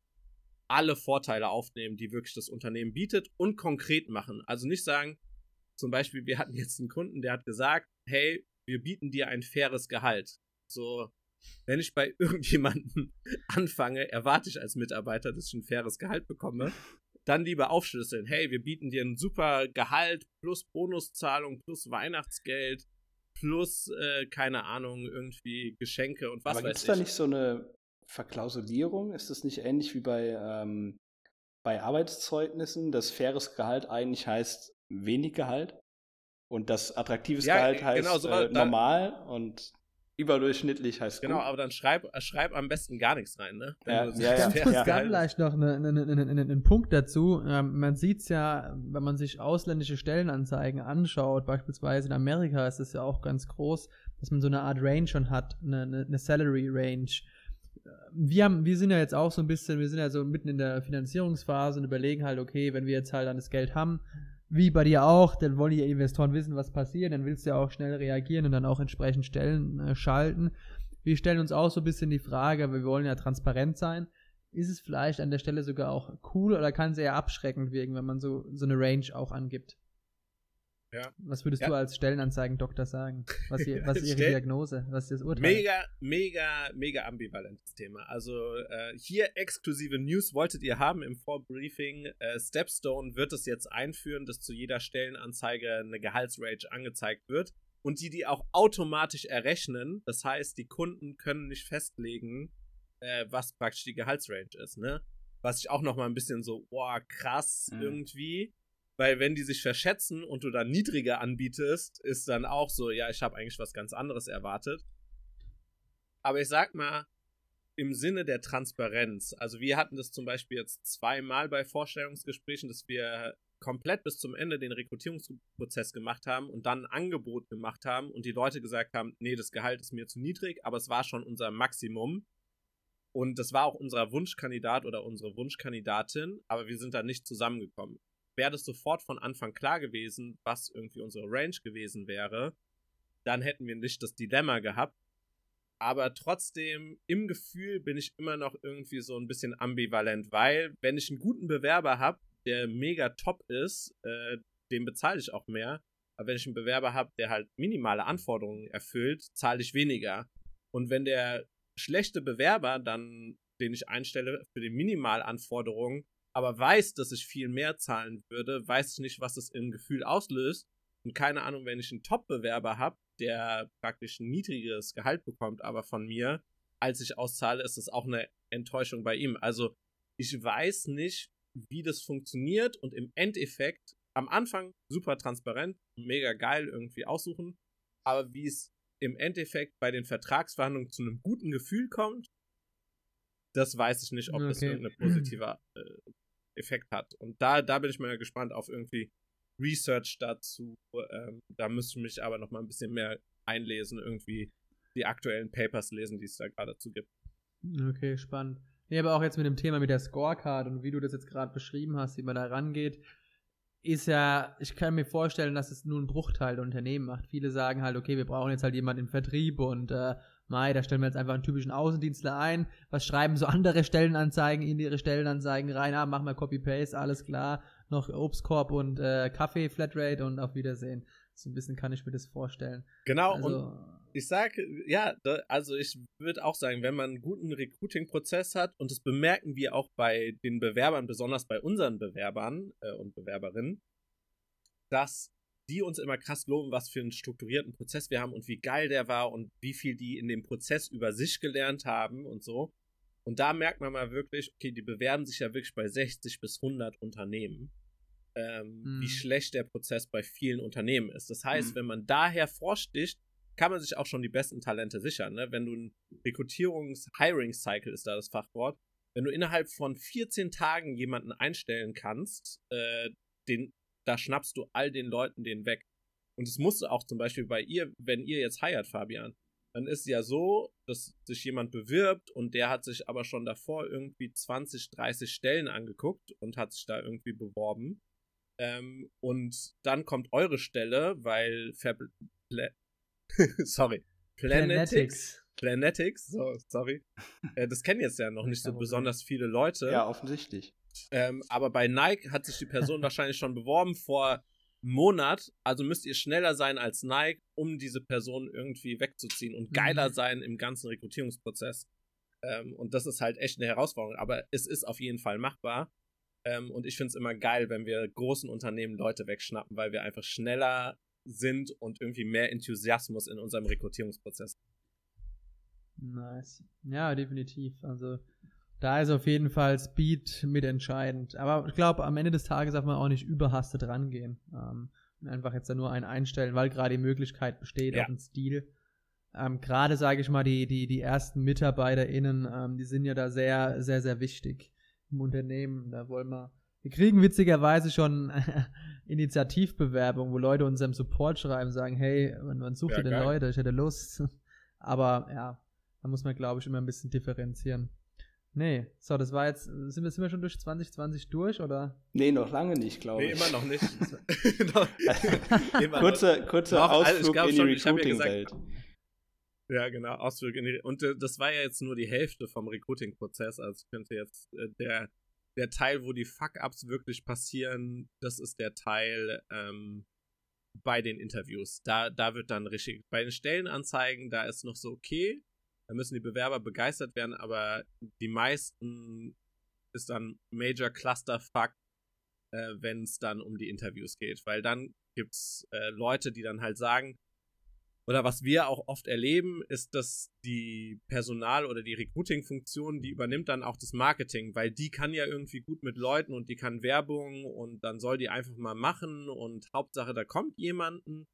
[SPEAKER 4] alle Vorteile aufnehmen, die wirklich das Unternehmen bietet und konkret machen. Also nicht sagen, zum Beispiel, wir hatten jetzt einen Kunden, der hat gesagt, hey, wir bieten dir ein faires Gehalt. So, wenn ich bei irgendjemandem anfange, erwarte ich als Mitarbeiter, dass ich ein faires Gehalt bekomme. Dann lieber aufschlüsseln. Hey, wir bieten dir ein super Gehalt plus Bonuszahlung plus Weihnachtsgeld plus, äh, keine Ahnung, irgendwie Geschenke und was
[SPEAKER 2] Aber
[SPEAKER 4] weiß
[SPEAKER 2] gibt es
[SPEAKER 4] ich.
[SPEAKER 2] da nicht so eine Verklausulierung? Ist das nicht ähnlich wie bei, ähm, bei Arbeitszeugnissen, dass faires Gehalt eigentlich heißt wenig Gehalt? Und das attraktives
[SPEAKER 4] Ja,
[SPEAKER 2] Gehalt
[SPEAKER 4] äh,
[SPEAKER 2] heißt
[SPEAKER 4] genau, so
[SPEAKER 2] äh, normal und überdurchschnittlich heißt
[SPEAKER 4] Genau,
[SPEAKER 2] gut.
[SPEAKER 4] aber dann schreib, schreib am besten gar nichts rein, ne? Wenn
[SPEAKER 2] Ja, ja, ja, ja.
[SPEAKER 3] da
[SPEAKER 4] Gehalt-
[SPEAKER 3] vielleicht noch einen eine, eine, eine, einen Punkt dazu. Ähm, man sieht es ja, wenn man sich ausländische Stellenanzeigen anschaut, beispielsweise in Amerika ist es ja auch ganz groß, dass man so eine Art Range schon hat, eine, eine, eine Salary Range. Wir, haben, wir sind ja jetzt auch so ein bisschen, wir sind ja so mitten in der Finanzierungsphase und überlegen halt, okay, wenn wir jetzt halt dann das Geld haben, wie bei dir auch, dann wollen die Investoren wissen, was passiert, dann willst du ja auch schnell reagieren und dann auch entsprechend Stellen äh, schalten. Wir stellen uns auch so ein bisschen die Frage, wir wollen ja transparent sein. Ist es vielleicht an der Stelle sogar auch cool oder kann es eher abschreckend wirken, wenn man so, so eine Range auch angibt?
[SPEAKER 4] Ja.
[SPEAKER 3] Was würdest
[SPEAKER 4] Ja.
[SPEAKER 3] du als Stellenanzeigen-Doktor sagen? Was, ihr, was ist Ihre Diagnose? Was ist das Urteil?
[SPEAKER 4] Mega, mega, mega ambivalentes Thema. Also äh, hier exklusive News wolltet ihr haben im Vorbriefing. Äh, Stepstone wird es jetzt einführen, dass zu jeder Stellenanzeige eine Gehaltsrange angezeigt wird und die die auch automatisch errechnen. Das heißt, die Kunden können nicht festlegen, äh, was praktisch die Gehaltsrange ist. Ne? Was ich auch noch mal ein bisschen so, boah, krass
[SPEAKER 2] Mhm.
[SPEAKER 4] irgendwie. Weil wenn die sich verschätzen und du dann niedriger anbietest, ist dann auch so, ja, ich habe eigentlich was ganz anderes erwartet. Aber ich sag mal, im Sinne der Transparenz, also wir hatten das zum Beispiel jetzt zweimal bei Vorstellungsgesprächen, dass wir komplett bis zum Ende den Rekrutierungsprozess gemacht haben und dann ein Angebot gemacht haben und die Leute gesagt haben, nee, das Gehalt ist mir zu niedrig, aber es war schon unser Maximum. Und das war auch unser Wunschkandidat oder unsere Wunschkandidatin, aber wir sind da nicht zusammengekommen. Wäre das sofort von Anfang klar gewesen, was irgendwie unsere Range gewesen wäre, dann hätten wir nicht das Dilemma gehabt. Aber trotzdem, im Gefühl bin ich immer noch irgendwie so ein bisschen ambivalent, weil wenn ich einen guten Bewerber habe, der mega top ist, äh, dem bezahle ich auch mehr. Aber wenn ich einen Bewerber habe, der halt minimale Anforderungen erfüllt, zahle ich weniger. Und wenn der schlechte Bewerber dann, den ich einstelle für die Minimalanforderungen, aber weiß, dass ich viel mehr zahlen würde, weiß ich nicht, was das im Gefühl auslöst. Und keine Ahnung, wenn ich einen Top-Bewerber habe, der praktisch ein niedrigeres Gehalt bekommt, aber von mir, als ich auszahle, ist das auch eine Enttäuschung bei ihm. Also ich weiß nicht, wie das funktioniert und im Endeffekt am Anfang super transparent, mega geil irgendwie aussuchen, aber wie es im Endeffekt bei den Vertragsverhandlungen zu einem guten Gefühl kommt, das weiß ich nicht, ob das
[SPEAKER 3] Okay.
[SPEAKER 4] irgendeinen positiver äh, Effekt hat. Und da, da bin ich mal gespannt auf irgendwie Research dazu. Ähm, da müsste ich mich aber noch mal ein bisschen mehr einlesen, irgendwie die aktuellen Papers lesen, die es da gerade dazu gibt.
[SPEAKER 3] Okay, spannend. Nee, aber auch jetzt mit dem Thema mit der Scorecard und wie du das jetzt gerade beschrieben hast, wie man da rangeht, ist ja, ich kann mir vorstellen, dass es nur ein Bruchteil der Unternehmen macht. Viele sagen halt, okay, wir brauchen jetzt halt jemanden im Vertrieb und äh, Mai, da stellen wir jetzt einfach einen typischen Außendienstler ein. Was schreiben so andere Stellenanzeigen in ihre Stellenanzeigen rein? Ah, machen wir Copy-Paste, alles klar. Noch Obstkorb und äh, Kaffee, Flatrate und auf Wiedersehen. So ein bisschen kann ich mir das vorstellen.
[SPEAKER 4] Genau, und
[SPEAKER 3] Also,
[SPEAKER 4] ich sage, ja, da, also ich würde auch sagen, wenn man einen guten Recruiting-Prozess hat, und das bemerken wir auch bei den Bewerbern, besonders bei unseren Bewerbern äh, und Bewerberinnen, dass die uns immer krass loben, was für einen strukturierten Prozess wir haben und wie geil der war und wie viel die in dem Prozess über sich gelernt haben und so. Und da merkt man mal wirklich, okay, die bewerben sich ja wirklich bei 60 bis 100 Unternehmen, ähm,
[SPEAKER 3] Mhm.
[SPEAKER 4] wie schlecht der Prozess bei vielen Unternehmen ist. Das heißt,
[SPEAKER 2] Mhm.
[SPEAKER 4] wenn man daher vorsticht, kann man sich auch schon die besten Talente sichern. Ne? Wenn du ein Rekrutierungs-Hiring-Cycle ist da das Fachwort, wenn du innerhalb von 14 Tagen jemanden einstellen kannst, äh, den, da schnappst du all den Leuten den weg. Und es muss auch zum Beispiel bei ihr, wenn ihr jetzt heiert, Fabian, dann ist es ja so, dass sich jemand bewirbt und der hat sich aber schon davor irgendwie 20, 30 Stellen angeguckt und hat sich da irgendwie beworben. Ähm, und dann kommt eure Stelle, weil Fab Pla sorry, Planetics, Planetics, so, sorry. äh, das kennen jetzt ja noch nicht so besonders viele Leute.
[SPEAKER 2] Ja, offensichtlich.
[SPEAKER 4] Ähm, aber bei Nike hat sich die Person wahrscheinlich schon beworben vor einem Monat. Also müsst ihr schneller sein als Nike, um diese Person irgendwie wegzuziehen und geiler
[SPEAKER 3] Mhm.
[SPEAKER 4] sein im ganzen Rekrutierungsprozess. Ähm, und das ist halt echt eine Herausforderung. Aber es ist auf jeden Fall machbar. Ähm, und ich finde es immer geil, wenn wir großen Unternehmen Leute wegschnappen, weil wir einfach schneller sind und irgendwie mehr Enthusiasmus in unserem Rekrutierungsprozess.
[SPEAKER 3] Nice. Ja, definitiv. Also da ist auf jeden Fall Speed mitentscheidend. Aber ich glaube, am Ende des Tages darf man auch nicht überhastet rangehen. Ähm, und einfach jetzt da nur einen einstellen, weil gerade die Möglichkeit besteht ja. auf einen Stil. Ähm, gerade sage ich mal, die, die, die ersten MitarbeiterInnen, ähm, die sind ja da sehr, sehr, sehr wichtig im Unternehmen. Da wollen wir. Wir kriegen witzigerweise schon Initiativbewerbungen, wo Leute unserem Support schreiben, sagen, hey, wann sucht ja, ihr denn geil. Leute? Ich hätte Lust. Aber ja, da muss man, glaube ich, immer ein bisschen differenzieren. Nee, so, das war jetzt, sind wir, sind wir schon durch 2020 durch, oder?
[SPEAKER 2] Nee, noch lange nicht, glaube ich.
[SPEAKER 4] Nee, immer noch nicht.
[SPEAKER 2] kurzer kurzer Ausflug in die Recruiting-Welt.
[SPEAKER 4] Ja, genau, Ausflug in die, und äh, das war ja jetzt nur die Hälfte vom Recruiting-Prozess, also könnte jetzt äh, der, der Teil, wo die Fuck-Ups wirklich passieren, das ist der Teil ähm, bei den Interviews. Da, da wird dann richtig, bei den Stellenanzeigen, da ist noch so okay, da müssen die Bewerber begeistert werden, aber die meisten ist dann Major Clusterfuck, äh, wenn es dann um die Interviews geht. Weil dann gibt's äh, Leute, die dann halt sagen, oder was wir auch oft erleben, ist, dass die Personal- oder die Recruiting-Funktion, die übernimmt dann auch das Marketing, weil die kann ja irgendwie gut mit Leuten und die kann Werbung und dann soll die einfach mal machen und Hauptsache, da kommt jemanden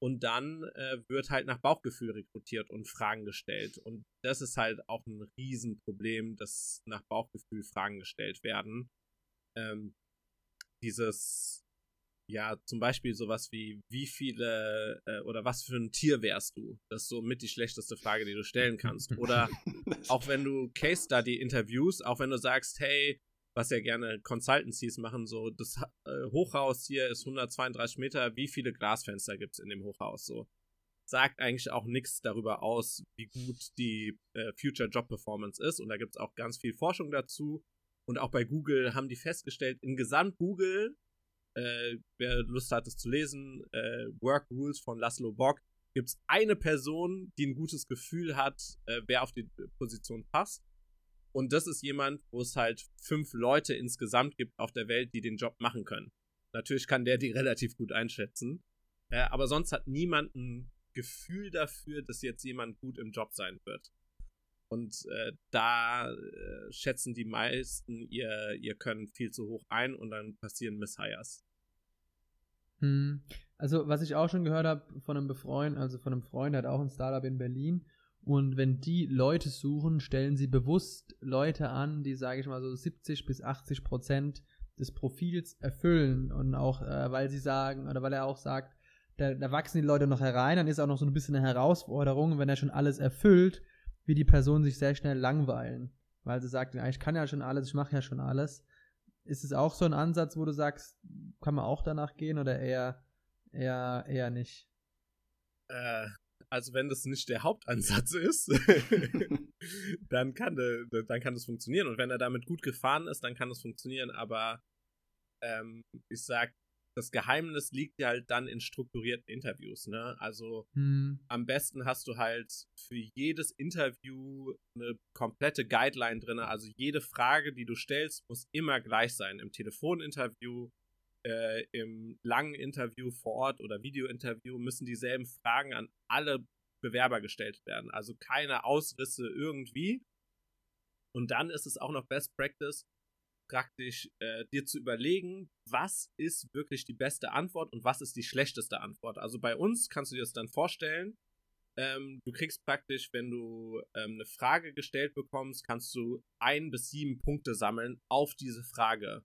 [SPEAKER 4] und dann äh, wird halt nach Bauchgefühl rekrutiert und Fragen gestellt. Und das ist halt auch ein Riesenproblem, dass nach Bauchgefühl Fragen gestellt werden. Ähm, dieses, ja, zum Beispiel sowas wie, wie viele äh, oder was für ein Tier wärst du? Das ist so mit die schlechteste Frage, die du stellen kannst. Oder auch wenn du Case Study interviews, auch wenn du sagst, hey, was ja gerne Consultancies machen, so das äh, Hochhaus hier ist 132 Meter, wie viele Glasfenster gibt es in dem Hochhaus? So sagt eigentlich auch nichts darüber aus, wie gut die äh, Future Job Performance ist. Und da gibt es auch ganz viel Forschung dazu. Und auch bei Google haben die festgestellt, in Gesamt Google, äh, wer Lust hat, es zu lesen, äh, Work Rules von Laszlo Bock, gibt es eine Person, die ein gutes Gefühl hat, äh, wer auf die Position passt. Und das ist jemand, wo es halt fünf Leute insgesamt gibt auf der Welt, die den Job machen können. Natürlich kann der die relativ gut einschätzen. Äh, aber sonst hat niemand ein Gefühl dafür, dass jetzt jemand gut im Job sein wird. Und äh, da äh, schätzen die meisten ihr, ihr Können viel zu hoch ein und dann passieren Misshires.
[SPEAKER 3] Hm. Also, was ich auch schon gehört habe von einem Befreund, also von einem Freund, der hat auch ein Startup in Berlin und wenn die Leute suchen, stellen sie bewusst Leute an, die, sage ich mal, so 70 bis 80 Prozent des Profils erfüllen. Und auch, äh, weil sie sagen, oder weil er auch sagt, da, da wachsen die Leute noch herein, dann ist auch noch so ein bisschen eine Herausforderung, wenn er schon alles erfüllt, wie die Personen sich sehr schnell langweilen. Weil sie sagt, ich kann ja schon alles, ich mache ja schon alles. Ist es auch so ein Ansatz, wo du sagst, kann man auch danach gehen oder eher, eher, eher nicht?
[SPEAKER 4] Äh, also wenn das nicht der Hauptansatz ist, dann kann de, dann kann das funktionieren. Und wenn er damit gut gefahren ist, dann kann das funktionieren. Aber ähm, ich sag, das Geheimnis liegt ja halt dann in strukturierten Interviews. Ne? Also hm. am besten hast du halt für jedes Interview eine komplette Guideline drin. Also jede Frage, die du stellst, muss immer gleich sein. Im Telefoninterview, äh, im langen Interview vor Ort oder Videointerview müssen dieselben Fragen an alle Bewerber gestellt werden. Also keine Ausrisse irgendwie. Und dann ist es auch noch Best Practice, praktisch äh, dir zu überlegen, was ist wirklich die beste Antwort und was ist die schlechteste Antwort. Also bei uns kannst du dir das dann vorstellen. Ähm, du kriegst praktisch, wenn du ähm, eine Frage gestellt bekommst, kannst du ein bis sieben Punkte sammeln auf diese Frage.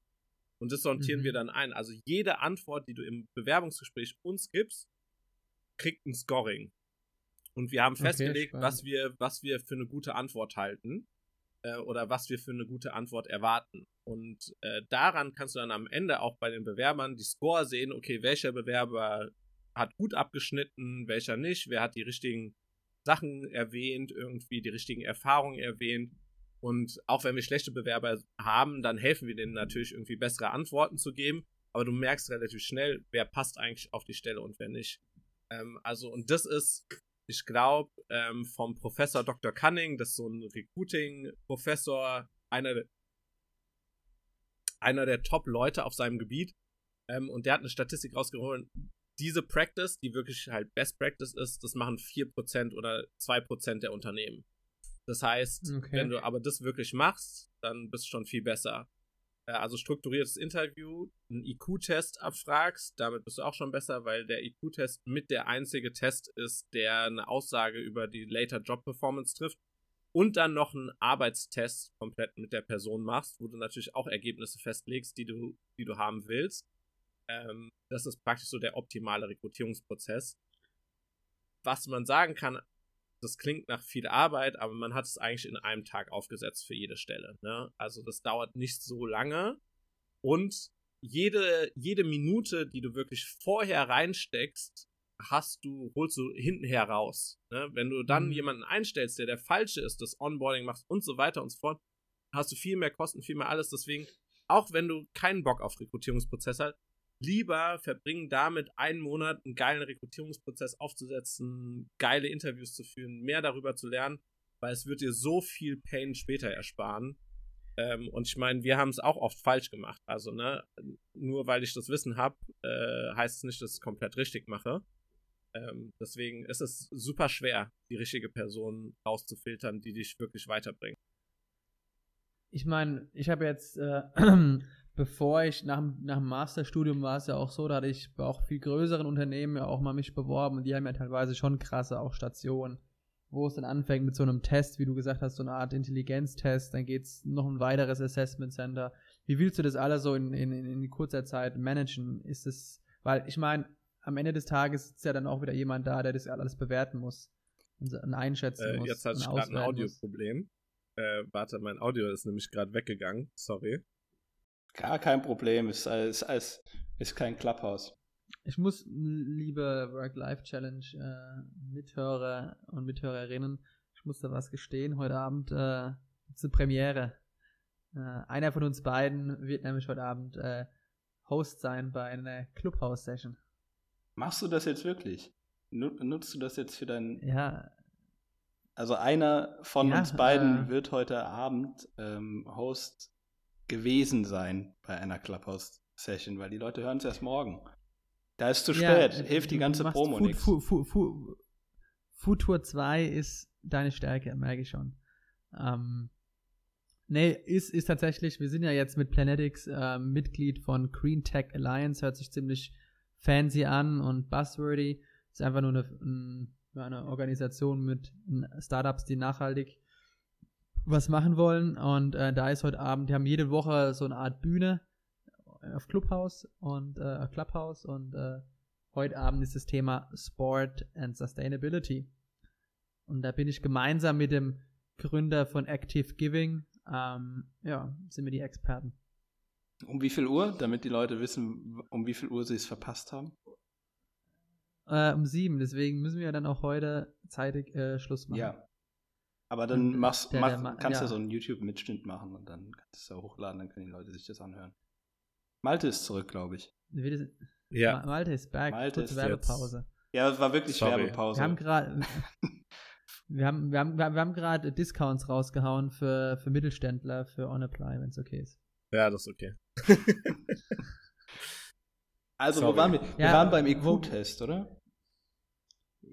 [SPEAKER 4] Und das sortieren mhm. wir dann ein. Also jede Antwort, die du im Bewerbungsgespräch uns gibst, kriegt ein Scoring. Und wir haben festgelegt, okay, was wir, was wir für eine gute Antwort halten äh, oder was wir für eine gute Antwort erwarten. Und äh, daran kannst du dann am Ende auch bei den Bewerbern die Score sehen, okay, welcher Bewerber hat gut abgeschnitten, welcher nicht, wer hat die richtigen Sachen erwähnt, irgendwie die richtigen Erfahrungen erwähnt. Und auch wenn wir schlechte Bewerber haben, dann helfen wir denen natürlich irgendwie bessere Antworten zu geben. Aber du merkst relativ schnell, wer passt eigentlich auf die Stelle und wer nicht. Ähm, also, und das ist, ich glaube, ähm, vom Professor Dr. Cunning, das ist so ein Recruiting-Professor, einer, einer der Top-Leute auf seinem Gebiet. Ähm, und der hat eine Statistik rausgeholt, diese Practice, die wirklich halt Best Practice ist, das machen 4% oder 2% der Unternehmen. Das heißt, okay. wenn du aber das wirklich machst, dann bist du schon viel besser. Äh, also strukturiertes Interview, einen IQ-Test abfragst, damit bist du auch schon besser, weil der IQ-Test mit der einzige Test ist, der eine Aussage über die Later Job Performance trifft. Und dann noch einen Arbeitstest komplett mit der Person machst, wo du natürlich auch Ergebnisse festlegst, die du, die du haben willst. Ähm, das ist praktisch so der optimale Rekrutierungsprozess. Was man sagen kann, das klingt nach viel Arbeit, aber man hat es eigentlich in einem Tag aufgesetzt für jede Stelle. Ne? Also das dauert nicht so lange. Und jede, jede Minute, die du wirklich vorher reinsteckst, hast du, holst du hintenher raus. Ne? Wenn du dann mhm. jemanden einstellst, der der falsche ist, das Onboarding machst und so weiter und so fort, hast du viel mehr Kosten, viel mehr alles. Deswegen, auch wenn du keinen Bock auf Rekrutierungsprozess hast, lieber verbringen damit einen Monat einen geilen Rekrutierungsprozess aufzusetzen, geile Interviews zu führen, mehr darüber zu lernen, weil es wird dir so viel Pain später ersparen. Ähm, und ich meine, wir haben es auch oft falsch gemacht. Also, ne, nur weil ich das Wissen habe, äh, heißt es nicht, dass ich es komplett richtig mache. Ähm, deswegen ist es super schwer, die richtige Person rauszufiltern, die dich wirklich weiterbringt.
[SPEAKER 3] Ich meine, ich habe jetzt äh, bevor ich nach, nach dem Masterstudium war es ja auch so, da hatte ich bei auch viel größeren Unternehmen ja auch mal mich beworben und die haben ja teilweise schon krasse auch Stationen, wo es dann anfängt mit so einem Test, wie du gesagt hast, so eine Art Intelligenztest, dann geht es noch ein weiteres Assessment Center. Wie willst du das alles so in, in, in kurzer Zeit managen? Ist es, weil ich meine, am Ende des Tages ist ja dann auch wieder jemand da, der das alles bewerten muss und einschätzen
[SPEAKER 4] äh,
[SPEAKER 3] muss.
[SPEAKER 4] Jetzt hatte ich gerade ein Audioproblem. Äh, warte, mein Audio ist nämlich gerade weggegangen. Sorry.
[SPEAKER 2] Gar kein Problem, ist, ist, ist, ist kein Clubhouse.
[SPEAKER 3] Ich muss, liebe Work-Life-Challenge äh, Mithörer und Mithörerinnen, ich muss da was gestehen. Heute Abend äh, zur Premiere. Äh, einer von uns beiden wird nämlich heute Abend äh, Host sein bei einer Clubhouse-Session.
[SPEAKER 2] Machst du das jetzt wirklich? Nutzt du das jetzt für deinen.
[SPEAKER 3] Ja.
[SPEAKER 2] Also einer von ja, uns beiden äh, wird heute Abend ähm, Host gewesen sein bei einer Clubhouse-Session, weil die Leute hören es erst morgen. Da ist zu spät, ja, hilft die ganze Promo nichts.
[SPEAKER 3] Futur 2 ist deine Stärke, merke ich schon. Ähm, nee, ist, ist tatsächlich, wir sind ja jetzt mit Planetics äh, Mitglied von Green Tech Alliance, hört sich ziemlich fancy an und buzzwordy. Ist einfach nur eine, eine Organisation mit Startups, die nachhaltig was machen wollen. Und äh, da ist heute Abend, die haben jede Woche so eine Art Bühne auf Clubhouse und äh, Clubhouse und äh, heute Abend ist das Thema Sport and Sustainability. Und da bin ich gemeinsam mit dem Gründer von Active Giving, ähm, ja, sind wir die Experten.
[SPEAKER 2] Um wie viel Uhr, damit die Leute wissen, um wie viel Uhr sie es verpasst haben?
[SPEAKER 3] Äh, um sieben, deswegen müssen wir dann auch heute zeitig äh, Schluss machen.
[SPEAKER 2] Ja, aber dann machst, der, mach, der, kannst du ja. so einen YouTube-Mitschnitt machen und dann kannst du es hochladen, dann können die Leute sich das anhören. Malte ist zurück, glaube ich.
[SPEAKER 3] Ja. Malte ist back. Malte Kurze ist Werbepause. Jetzt.
[SPEAKER 2] Ja, es war wirklich Sorry. Werbepause.
[SPEAKER 3] Wir haben gerade wir haben, wir haben, wir haben gerade Discounts rausgehauen für, für Mittelständler für OnApply, wenn es okay ist.
[SPEAKER 4] Ja, das ist okay.
[SPEAKER 2] also, Sorry. wo waren wir? Wir ja, waren beim IQ-Test, oder?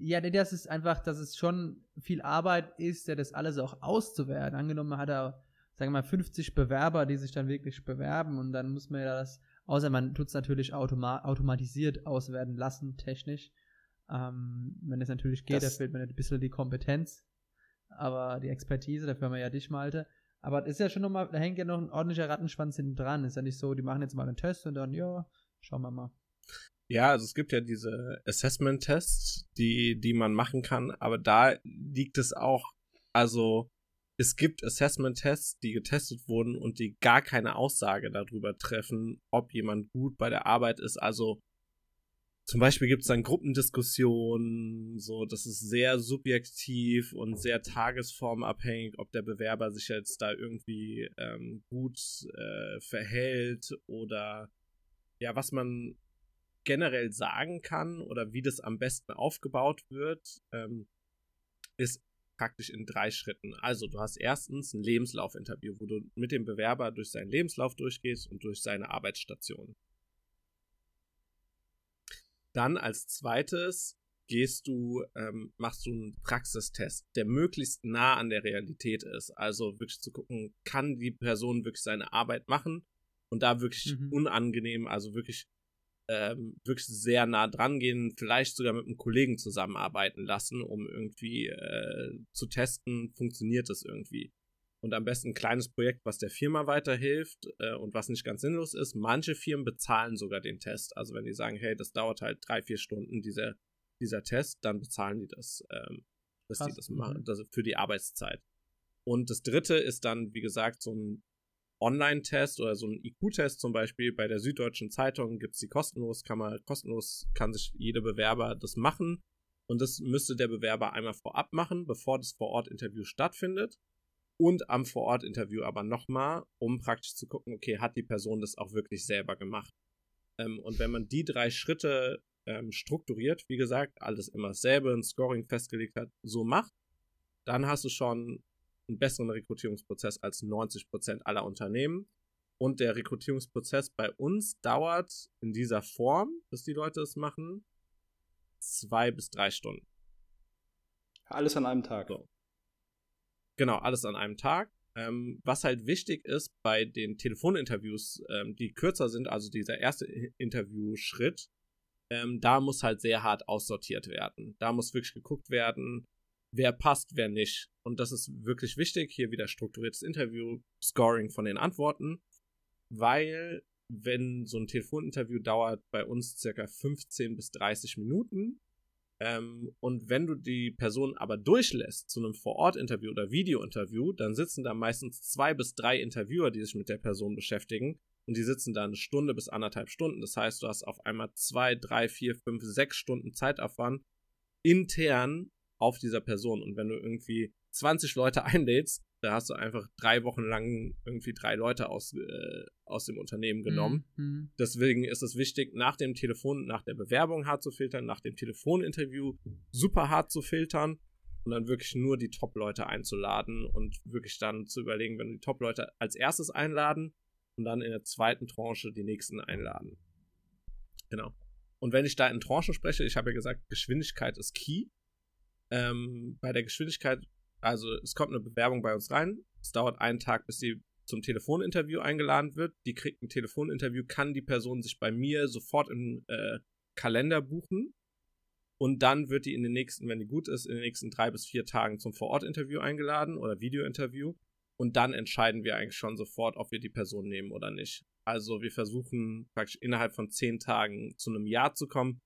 [SPEAKER 3] Ja, das ist einfach, dass es schon viel Arbeit ist, ja, das alles auch auszuwerten. Angenommen, hat da, sagen wir mal, 50 Bewerber, die sich dann wirklich bewerben und dann muss man ja das, außer man tut es natürlich automa automatisiert auswerten lassen, technisch. Ähm, wenn es natürlich geht, das da fehlt mir ein bisschen die Kompetenz, aber die Expertise, dafür haben wir ja dich, Malte. Aber das ist ja schon nochmal, da hängt ja noch ein ordentlicher Rattenschwanz hinten dran. Ist ja nicht so, die machen jetzt mal einen Test und dann, ja, schauen wir mal.
[SPEAKER 4] Ja, also es gibt ja diese Assessment-Tests, die, die man machen kann, aber da liegt es auch, also es gibt Assessment-Tests, die getestet wurden und die gar keine Aussage darüber treffen, ob jemand gut bei der Arbeit ist. Also zum Beispiel gibt es dann Gruppendiskussionen, so das ist sehr subjektiv und sehr tagesformabhängig, ob der Bewerber sich jetzt da irgendwie ähm, gut äh, verhält oder ja, was man generell sagen kann oder wie das am besten aufgebaut wird, ähm, ist praktisch in drei Schritten. Also du hast erstens ein Lebenslaufinterview, wo du mit dem Bewerber durch seinen Lebenslauf durchgehst und durch seine Arbeitsstation. Dann als zweites gehst du, ähm, machst du einen Praxistest, der möglichst nah an der Realität ist. Also wirklich zu gucken, kann die Person wirklich seine Arbeit machen und da wirklich mhm. unangenehm, also wirklich ähm, wirklich sehr nah dran gehen, vielleicht sogar mit einem Kollegen zusammenarbeiten lassen, um irgendwie äh, zu testen, funktioniert das irgendwie. Und am besten ein kleines Projekt, was der Firma weiterhilft äh, und was nicht ganz sinnlos ist. Manche Firmen bezahlen sogar den Test. Also wenn die sagen, hey, das dauert halt drei, vier Stunden, dieser, dieser Test, dann bezahlen die das, ähm, dass Krass. die das machen, mhm. das für die Arbeitszeit. Und das dritte ist dann, wie gesagt, so ein Online-Test oder so ein IQ-Test zum Beispiel. Bei der Süddeutschen Zeitung gibt es die kostenlos, kann man, kostenlos kann sich jeder Bewerber das machen. Und das müsste der Bewerber einmal vorab machen, bevor das Vor-Ort-Interview stattfindet. Und am Vor-Ort-Interview aber nochmal, um praktisch zu gucken, okay, hat die Person das auch wirklich selber gemacht? Ähm, und wenn man die drei Schritte ähm, strukturiert, wie gesagt, alles immer dasselbe, ein Scoring festgelegt hat, so macht, dann hast du schon einen besseren Rekrutierungsprozess als 90% aller Unternehmen. Und der Rekrutierungsprozess bei uns dauert in dieser Form, dass die Leute es machen, zwei bis drei Stunden.
[SPEAKER 2] Alles an einem Tag.
[SPEAKER 4] So. Genau, alles an einem Tag. Ähm, was halt wichtig ist bei den Telefoninterviews, ähm, die kürzer sind, also dieser erste Interviewschritt, ähm, da muss halt sehr hart aussortiert werden. Da muss wirklich geguckt werden, wer passt, wer nicht. Und das ist wirklich wichtig. Hier wieder strukturiertes Interview, Scoring von den Antworten, weil wenn so ein Telefoninterview dauert bei uns circa 15 bis 30 Minuten ähm, und wenn du die Person aber durchlässt zu einem Vor-Ort-Interview oder Video-Interview, dann sitzen da meistens zwei bis drei Interviewer, die sich mit der Person beschäftigen und die sitzen da eine Stunde bis anderthalb Stunden. Das heißt, du hast auf einmal zwei, drei, vier, fünf, sechs Stunden Zeitaufwand intern auf dieser Person. Und wenn du irgendwie 20 Leute einlädst, da hast du einfach drei Wochen lang irgendwie drei Leute aus, äh, aus dem Unternehmen genommen. Mhm. Deswegen ist es wichtig, nach dem Telefon, nach der Bewerbung hart zu filtern, nach dem Telefoninterview super hart zu filtern und dann wirklich nur die Top-Leute einzuladen und wirklich dann zu überlegen, wenn du die Top-Leute als erstes einladen und dann in der zweiten Tranche die nächsten einladen. Genau. Und wenn ich da in Tranchen spreche, ich habe ja gesagt, Geschwindigkeit ist key. Ähm, bei der Geschwindigkeit, also es kommt eine Bewerbung bei uns rein. Es dauert einen Tag, bis sie zum Telefoninterview eingeladen wird. Die kriegt ein Telefoninterview, kann die Person sich bei mir sofort im äh, Kalender buchen. Und dann wird die in den nächsten, wenn die gut ist, in den nächsten drei bis vier Tagen zum Vorortinterview eingeladen oder Videointerview. Und dann entscheiden wir eigentlich schon sofort, ob wir die Person nehmen oder nicht. Also wir versuchen praktisch innerhalb von zehn Tagen zu einem Jahr zu kommen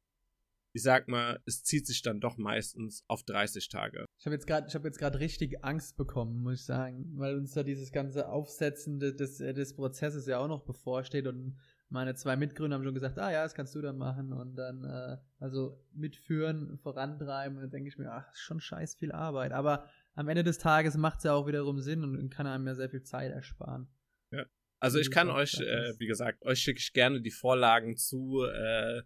[SPEAKER 4] ich sag mal, es zieht sich dann doch meistens auf 30 Tage.
[SPEAKER 3] Ich habe jetzt gerade, ich habe jetzt gerade richtig Angst bekommen, muss ich sagen, weil uns da dieses ganze Aufsetzen des, des Prozesses ja auch noch bevorsteht und meine zwei Mitgründer haben schon gesagt, ah ja, das kannst du dann machen und dann äh, also mitführen, vorantreiben und dann denke ich mir, ach, schon scheiß viel Arbeit, aber am Ende des Tages macht es ja auch wiederum Sinn und kann einem ja sehr viel Zeit ersparen.
[SPEAKER 4] Ja. Also ich kann euch, äh, wie gesagt, euch schicke ich gerne die Vorlagen zu, äh,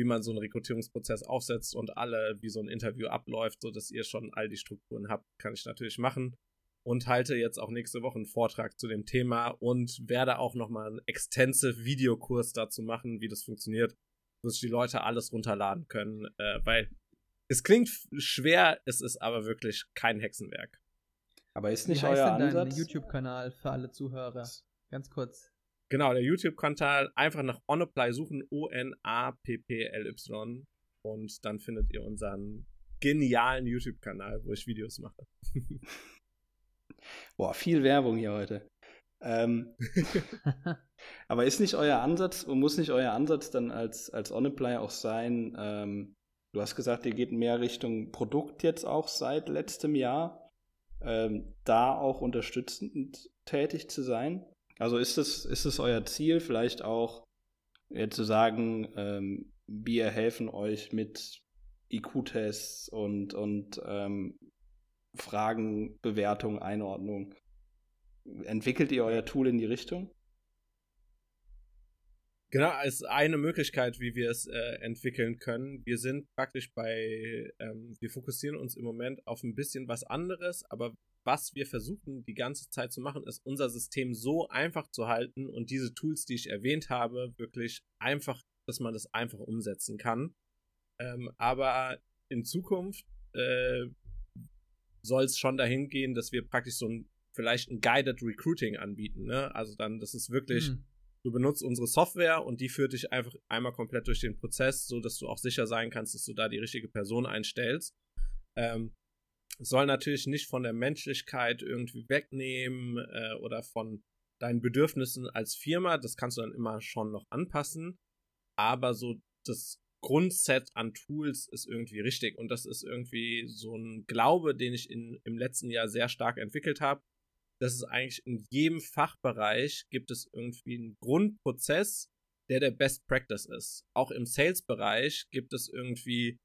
[SPEAKER 4] wie man so einen Rekrutierungsprozess aufsetzt und alle, wie so ein Interview abläuft, sodass ihr schon all die Strukturen habt, kann ich natürlich machen. Und halte jetzt auch nächste Woche einen Vortrag zu dem Thema und werde auch nochmal einen extensive Videokurs dazu machen, wie das funktioniert, sich die Leute alles runterladen können, äh, weil es klingt schwer, es ist aber wirklich kein Hexenwerk.
[SPEAKER 2] Aber ist nicht wie heißt euer denn
[SPEAKER 3] dein YouTube-Kanal für alle Zuhörer? Ganz kurz.
[SPEAKER 4] Genau, der YouTube-Kanal einfach nach Onapply suchen, O-N-A-P-P-L-Y. Und dann findet ihr unseren genialen YouTube-Kanal, wo ich Videos mache.
[SPEAKER 2] Boah, viel Werbung hier heute. Ähm, aber ist nicht euer Ansatz und muss nicht euer Ansatz dann als, als Onapply auch sein? Ähm, du hast gesagt, ihr geht mehr Richtung Produkt jetzt auch seit letztem Jahr. Ähm, da auch unterstützend tätig zu sein? Also ist es, ist es euer Ziel, vielleicht auch ja, zu sagen, ähm, wir helfen euch mit IQ-Tests und, und ähm, Fragen, Bewertung, Einordnung. Entwickelt ihr euer Tool in die Richtung?
[SPEAKER 4] Genau, als eine Möglichkeit, wie wir es äh, entwickeln können. Wir sind praktisch bei, ähm, wir fokussieren uns im Moment auf ein bisschen was anderes, aber was wir versuchen die ganze Zeit zu machen, ist unser System so einfach zu halten und diese Tools, die ich erwähnt habe, wirklich einfach, dass man das einfach umsetzen kann. Ähm, aber in Zukunft äh, soll es schon dahin gehen, dass wir praktisch so ein, vielleicht ein Guided Recruiting anbieten. Ne? Also dann, das ist wirklich, hm. du benutzt unsere Software und die führt dich einfach einmal komplett durch den Prozess, so dass du auch sicher sein kannst, dass du da die richtige Person einstellst. Ähm, soll natürlich nicht von der Menschlichkeit irgendwie wegnehmen äh, oder von deinen Bedürfnissen als Firma. Das kannst du dann immer schon noch anpassen. Aber so das Grundset an Tools ist irgendwie richtig. Und das ist irgendwie so ein Glaube, den ich in, im letzten Jahr sehr stark entwickelt habe. Das ist eigentlich in jedem Fachbereich gibt es irgendwie einen Grundprozess, der der Best Practice ist. Auch im Sales-Bereich gibt es irgendwie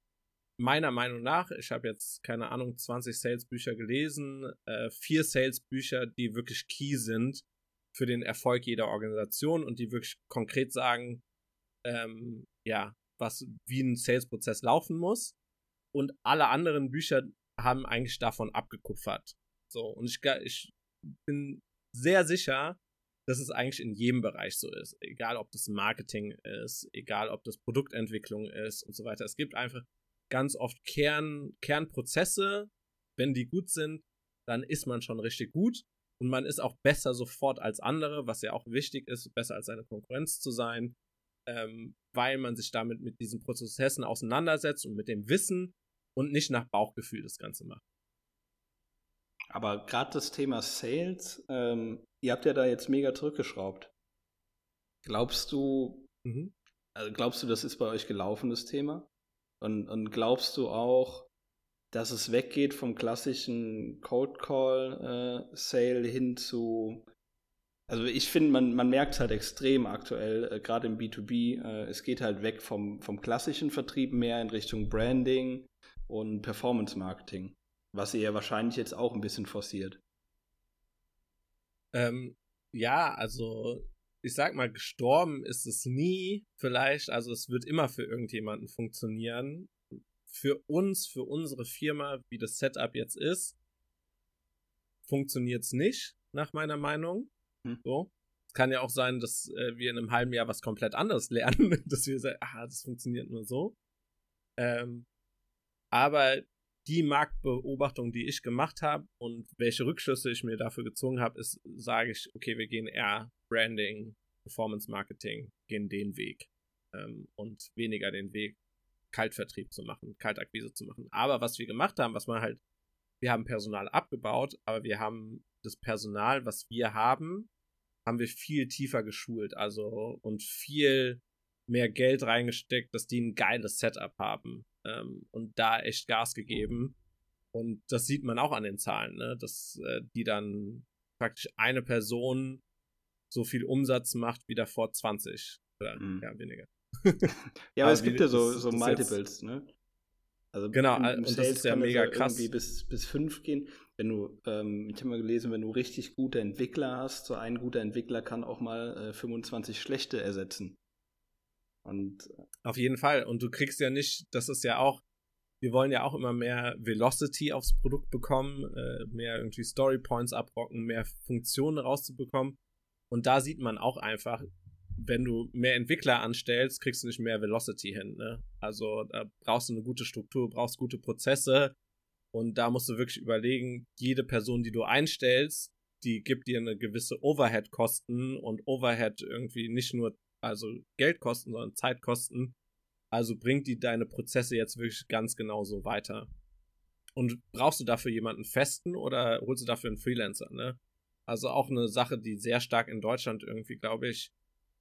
[SPEAKER 4] meiner Meinung nach, ich habe jetzt, keine Ahnung, 20 Sales-Bücher gelesen, äh, vier Sales-Bücher, die wirklich key sind für den Erfolg jeder Organisation und die wirklich konkret sagen, ähm, ja, was, wie ein Sales-Prozess laufen muss. Und alle anderen Bücher haben eigentlich davon abgekupfert. So, und ich, ich bin sehr sicher, dass es eigentlich in jedem Bereich so ist. Egal, ob das Marketing ist, egal, ob das Produktentwicklung ist und so weiter. Es gibt einfach ganz oft Kern, Kernprozesse. Wenn die gut sind, dann ist man schon richtig gut. Und man ist auch besser sofort als andere, was ja auch wichtig ist, besser als seine Konkurrenz zu sein, ähm, weil man sich damit mit diesen Prozessen auseinandersetzt und mit dem Wissen und nicht nach Bauchgefühl das Ganze macht.
[SPEAKER 2] Aber gerade das Thema Sales, ähm, ihr habt ja da jetzt mega zurückgeschraubt. Glaubst du, mhm. also glaubst du, das ist bei euch gelaufen, das Thema? Und, und glaubst du auch, dass es weggeht vom klassischen Cold Call äh, Sale hin zu also ich finde, man, man merkt es halt extrem aktuell, äh, gerade im B2B. Äh, es geht halt weg vom, vom klassischen Vertrieb mehr in Richtung Branding und Performance Marketing, was ihr ja wahrscheinlich jetzt auch ein bisschen forciert.
[SPEAKER 4] Ähm, ja, also ich sag mal, gestorben ist es nie vielleicht, also es wird immer für irgendjemanden funktionieren. Für uns, für unsere Firma, wie das Setup jetzt ist, funktioniert es nicht, nach meiner Meinung. Hm. So. Es kann ja auch sein, dass äh, wir in einem halben Jahr was komplett anderes lernen, dass wir sagen, ah, das funktioniert nur so. Ähm, aber die Marktbeobachtung, die ich gemacht habe und welche Rückschlüsse ich mir dafür gezogen habe, ist, sage ich, okay, wir gehen eher Branding, Performance Marketing, gehen den Weg ähm, und weniger den Weg, Kaltvertrieb zu machen, Kaltakquise zu machen. Aber was wir gemacht haben, was man halt, wir haben Personal abgebaut, aber wir haben das Personal, was wir haben, haben wir viel tiefer geschult, also und viel mehr Geld reingesteckt, dass die ein geiles Setup haben ähm, und da echt Gas gegeben. Und das sieht man auch an den Zahlen, ne? dass äh, die dann praktisch eine Person so viel Umsatz macht wie davor 20 oder mhm. ja, weniger.
[SPEAKER 2] ja, aber es gibt ja so, so Multiples, ne?
[SPEAKER 4] Also genau, und Sales das ist ja mega krass.
[SPEAKER 2] Irgendwie bis, bis fünf gehen. Wenn du, ähm, ich habe mal gelesen, wenn du richtig gute Entwickler hast, so ein guter Entwickler kann auch mal äh, 25 schlechte ersetzen. Und
[SPEAKER 4] äh, auf jeden Fall. Und du kriegst ja nicht, das ist ja auch, wir wollen ja auch immer mehr Velocity aufs Produkt bekommen, äh, mehr irgendwie Story Points abrocken, mehr Funktionen rauszubekommen. Und da sieht man auch einfach, wenn du mehr Entwickler anstellst, kriegst du nicht mehr Velocity hin. Ne? Also da brauchst du eine gute Struktur, brauchst gute Prozesse und da musst du wirklich überlegen, jede Person, die du einstellst, die gibt dir eine gewisse Overhead-Kosten und Overhead irgendwie nicht nur also Geldkosten, sondern Zeitkosten. Also bringt die deine Prozesse jetzt wirklich ganz genauso weiter. Und brauchst du dafür jemanden festen oder holst du dafür einen Freelancer, ne? Also auch eine Sache, die sehr stark in Deutschland irgendwie, glaube ich,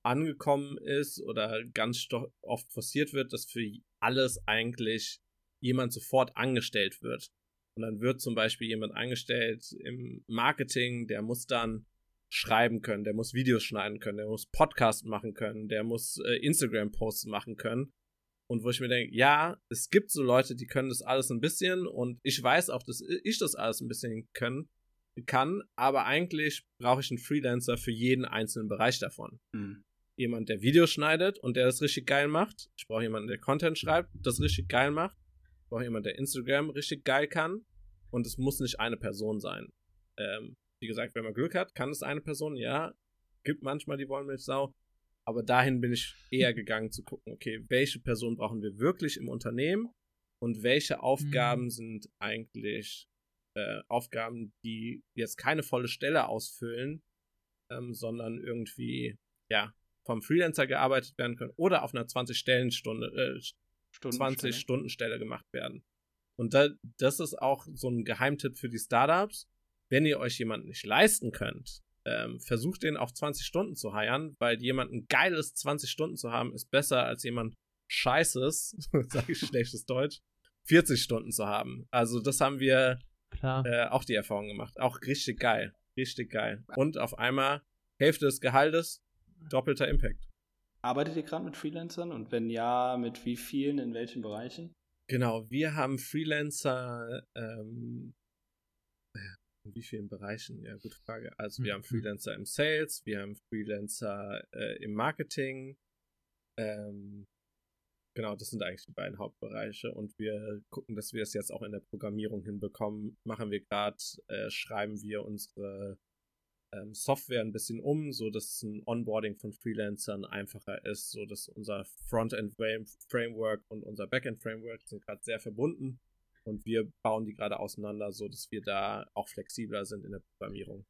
[SPEAKER 4] angekommen ist oder ganz oft forciert wird, dass für alles eigentlich jemand sofort angestellt wird. Und dann wird zum Beispiel jemand angestellt im Marketing, der muss dann schreiben können, der muss Videos schneiden können, der muss Podcast machen können, der muss äh, Instagram-Posts machen können. Und wo ich mir denke, ja, es gibt so Leute, die können das alles ein bisschen und ich weiß auch, dass ich das alles ein bisschen können, kann, aber eigentlich brauche ich einen Freelancer für jeden einzelnen Bereich davon. Mhm jemand, der Videos schneidet und der das richtig geil macht. Ich brauche jemanden, der Content schreibt, das richtig geil macht. Ich brauche jemanden, der Instagram richtig geil kann. Und es muss nicht eine Person sein. Ähm, wie gesagt, wenn man Glück hat, kann es eine Person, ja. Gibt manchmal die Wollmilchsau. Aber dahin bin ich eher gegangen zu gucken, okay, welche Person brauchen wir wirklich im Unternehmen und welche Aufgaben mhm. sind eigentlich äh, Aufgaben, die jetzt keine volle Stelle ausfüllen, ähm, sondern irgendwie, ja, vom Freelancer gearbeitet werden können oder auf einer 20-Stellen-Stunde, äh, 20-Stunden-Stelle gemacht werden. Und da, das ist auch so ein Geheimtipp für die Startups. Wenn ihr euch jemanden nicht leisten könnt, ähm, versucht den auf 20 Stunden zu heiern, weil jemanden geiles 20 Stunden zu haben, ist besser als jemand Scheißes, sage ich schlechtes Deutsch, 40 Stunden zu haben. Also das haben wir äh, auch die Erfahrung gemacht. Auch richtig geil. Richtig geil. Und auf einmal Hälfte des Gehaltes, doppelter Impact.
[SPEAKER 2] Arbeitet ihr gerade mit Freelancern und wenn ja, mit wie vielen, in welchen Bereichen?
[SPEAKER 4] Genau, wir haben Freelancer ähm, in wie vielen Bereichen? Ja, gute Frage. Also wir mhm. haben Freelancer im Sales, wir haben Freelancer äh, im Marketing. Ähm, genau, das sind eigentlich die beiden Hauptbereiche und wir gucken, dass wir es jetzt auch in der Programmierung hinbekommen. Machen wir gerade, äh, schreiben wir unsere ähm, Software ein bisschen um, so dass ein Onboarding von Freelancern einfacher ist, so dass unser Frontend Framework und unser Backend Framework sind gerade sehr verbunden und wir bauen die gerade auseinander, so dass wir da auch flexibler sind in der Programmierung.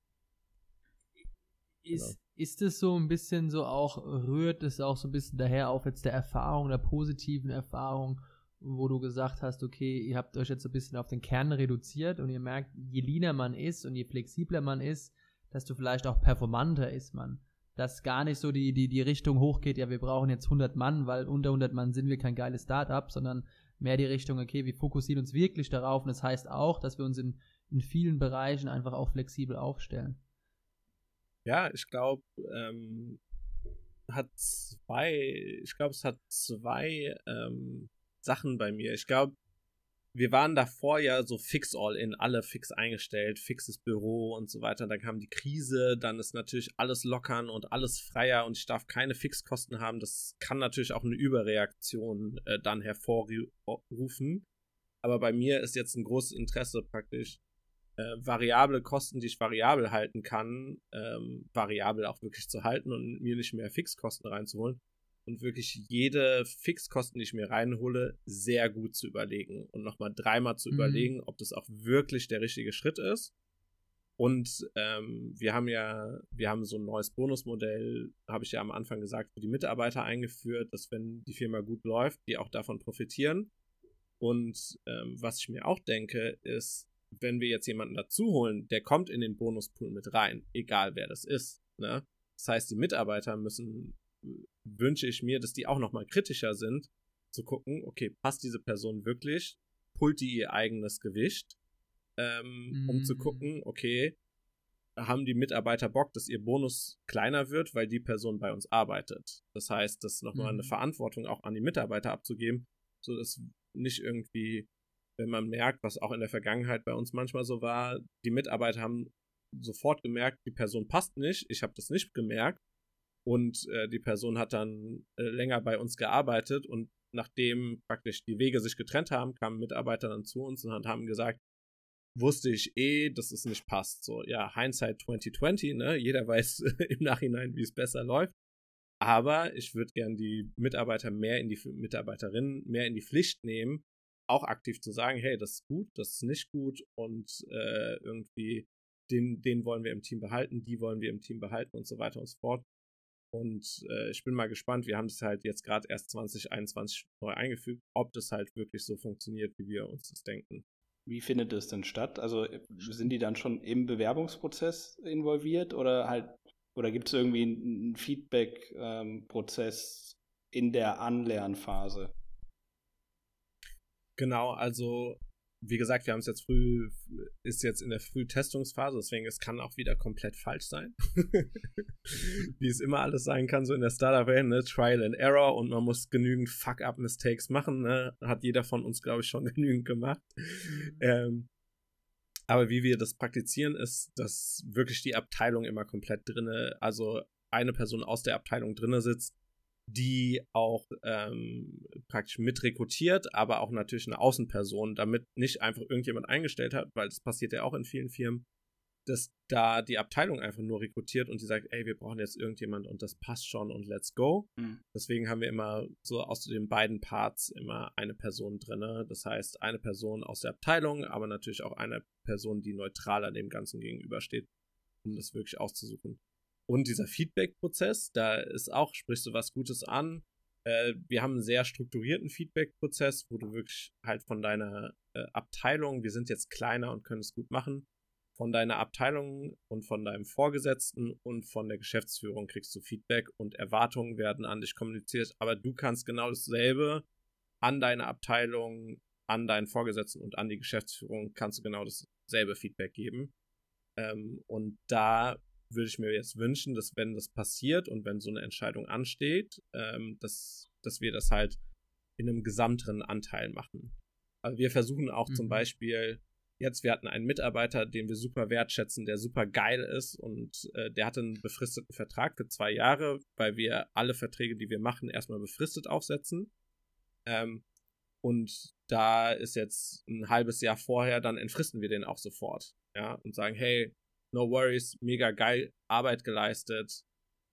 [SPEAKER 3] Ist, genau. ist es so ein bisschen so auch, rührt es auch so ein bisschen daher auf jetzt der Erfahrung, der positiven Erfahrung, wo du gesagt hast, okay, ihr habt euch jetzt so ein bisschen auf den Kern reduziert und ihr merkt, je leaner man ist und je flexibler man ist, desto vielleicht auch performanter ist man. Dass gar nicht so die, die, die Richtung hochgeht, ja, wir brauchen jetzt 100 Mann, weil unter 100 Mann sind wir kein geiles Startup, sondern mehr die Richtung, okay, wir fokussieren uns wirklich darauf und das heißt auch, dass wir uns in, in vielen Bereichen einfach auch flexibel aufstellen.
[SPEAKER 4] Ja, ich glaube, ähm, hat zwei, ich glaube, es hat zwei ähm, Sachen bei mir. Ich glaube, wir waren davor ja so fix all in, alle fix eingestellt, fixes Büro und so weiter. Dann kam die Krise, dann ist natürlich alles lockern und alles freier und ich darf keine Fixkosten haben. Das kann natürlich auch eine Überreaktion äh, dann hervorrufen. Aber bei mir ist jetzt ein großes Interesse praktisch, äh, variable Kosten, die ich variabel halten kann, ähm, variabel auch wirklich zu halten und mir nicht mehr Fixkosten reinzuholen und wirklich jede Fixkosten, die ich mir reinhole, sehr gut zu überlegen und nochmal dreimal zu mhm. überlegen, ob das auch wirklich der richtige Schritt ist. Und ähm, wir haben ja, wir haben so ein neues Bonusmodell, habe ich ja am Anfang gesagt, für die Mitarbeiter eingeführt, dass wenn die Firma gut läuft, die auch davon profitieren. Und ähm, was ich mir auch denke, ist, wenn wir jetzt jemanden dazu holen, der kommt in den Bonuspool mit rein, egal wer das ist. Ne? Das heißt, die Mitarbeiter müssen wünsche ich mir, dass die auch nochmal kritischer sind, zu gucken, okay, passt diese Person wirklich? Pult die ihr eigenes Gewicht? Ähm, mm. Um zu mhm. gucken, okay, haben die Mitarbeiter Bock, dass ihr Bonus kleiner wird, weil die Person bei uns arbeitet. Das heißt, das nochmal mm. eine mhm. Verantwortung auch an die Mitarbeiter abzugeben, so dass nicht irgendwie, wenn man merkt, was auch in der Vergangenheit bei uns manchmal so war, die Mitarbeiter haben sofort gemerkt, die Person passt nicht, ich habe das nicht gemerkt und äh, die Person hat dann äh, länger bei uns gearbeitet und nachdem praktisch die Wege sich getrennt haben, kamen Mitarbeiter dann zu uns und haben gesagt, wusste ich eh, dass es nicht passt. So, ja, Hindsight 2020, ne? Jeder weiß im Nachhinein, wie es besser läuft. Aber ich würde gern die Mitarbeiter mehr in die Mitarbeiterinnen mehr in die Pflicht nehmen, auch aktiv zu sagen, hey, das ist gut, das ist nicht gut und äh, irgendwie den, den wollen wir im Team behalten, die wollen wir im Team behalten und so weiter und so fort. Und äh, ich bin mal gespannt. Wir haben das halt jetzt gerade erst 2021 neu eingefügt, ob das halt wirklich so funktioniert, wie wir uns das denken.
[SPEAKER 2] Wie findet das denn statt? Also äh, sind die dann schon im Bewerbungsprozess involviert oder halt oder gibt es irgendwie einen Feedback-Prozess ähm, in der Anlernphase?
[SPEAKER 4] Genau, also wie gesagt, wir haben es jetzt früh, ist jetzt in der Frühtestungsphase, deswegen es kann auch wieder komplett falsch sein. wie es immer alles sein kann, so in der Startup-Welt, ne? Trial and Error und man muss genügend Fuck-Up-Mistakes machen, ne? Hat jeder von uns, glaube ich, schon genügend gemacht. Ähm, aber wie wir das praktizieren, ist, dass wirklich die Abteilung immer komplett drinne, also eine Person aus der Abteilung drinne sitzt, die auch ähm, praktisch mit rekrutiert, aber auch natürlich eine Außenperson, damit nicht einfach irgendjemand eingestellt hat, weil das passiert ja auch in vielen Firmen, dass da die Abteilung einfach nur rekrutiert und die sagt, ey, wir brauchen jetzt irgendjemand und das passt schon und let's go. Mhm. Deswegen haben wir immer so aus den beiden Parts immer eine Person drin. Das heißt, eine Person aus der Abteilung, aber natürlich auch eine Person, die neutraler dem Ganzen gegenübersteht, um das wirklich auszusuchen. Und dieser Feedback-Prozess, da ist auch, sprichst du was Gutes an. Äh, wir haben einen sehr strukturierten Feedback-Prozess, wo du wirklich halt von deiner äh, Abteilung, wir sind jetzt kleiner und können es gut machen, von deiner Abteilung und von deinem Vorgesetzten und von der Geschäftsführung kriegst du Feedback und Erwartungen werden an dich kommuniziert, aber du kannst genau dasselbe an deine Abteilung, an deinen Vorgesetzten und an die Geschäftsführung kannst du genau dasselbe Feedback geben. Ähm, und da würde ich mir jetzt wünschen, dass wenn das passiert und wenn so eine Entscheidung ansteht, ähm, dass, dass wir das halt in einem gesamteren Anteil machen. Also wir versuchen auch mhm. zum Beispiel jetzt, wir hatten einen Mitarbeiter, den wir super wertschätzen, der super geil ist und äh, der hatte einen befristeten Vertrag für zwei Jahre, weil wir alle Verträge, die wir machen, erstmal befristet aufsetzen. Ähm, und da ist jetzt ein halbes Jahr vorher, dann entfristen wir den auch sofort. Ja, und sagen, hey, no worries, mega geil, Arbeit geleistet,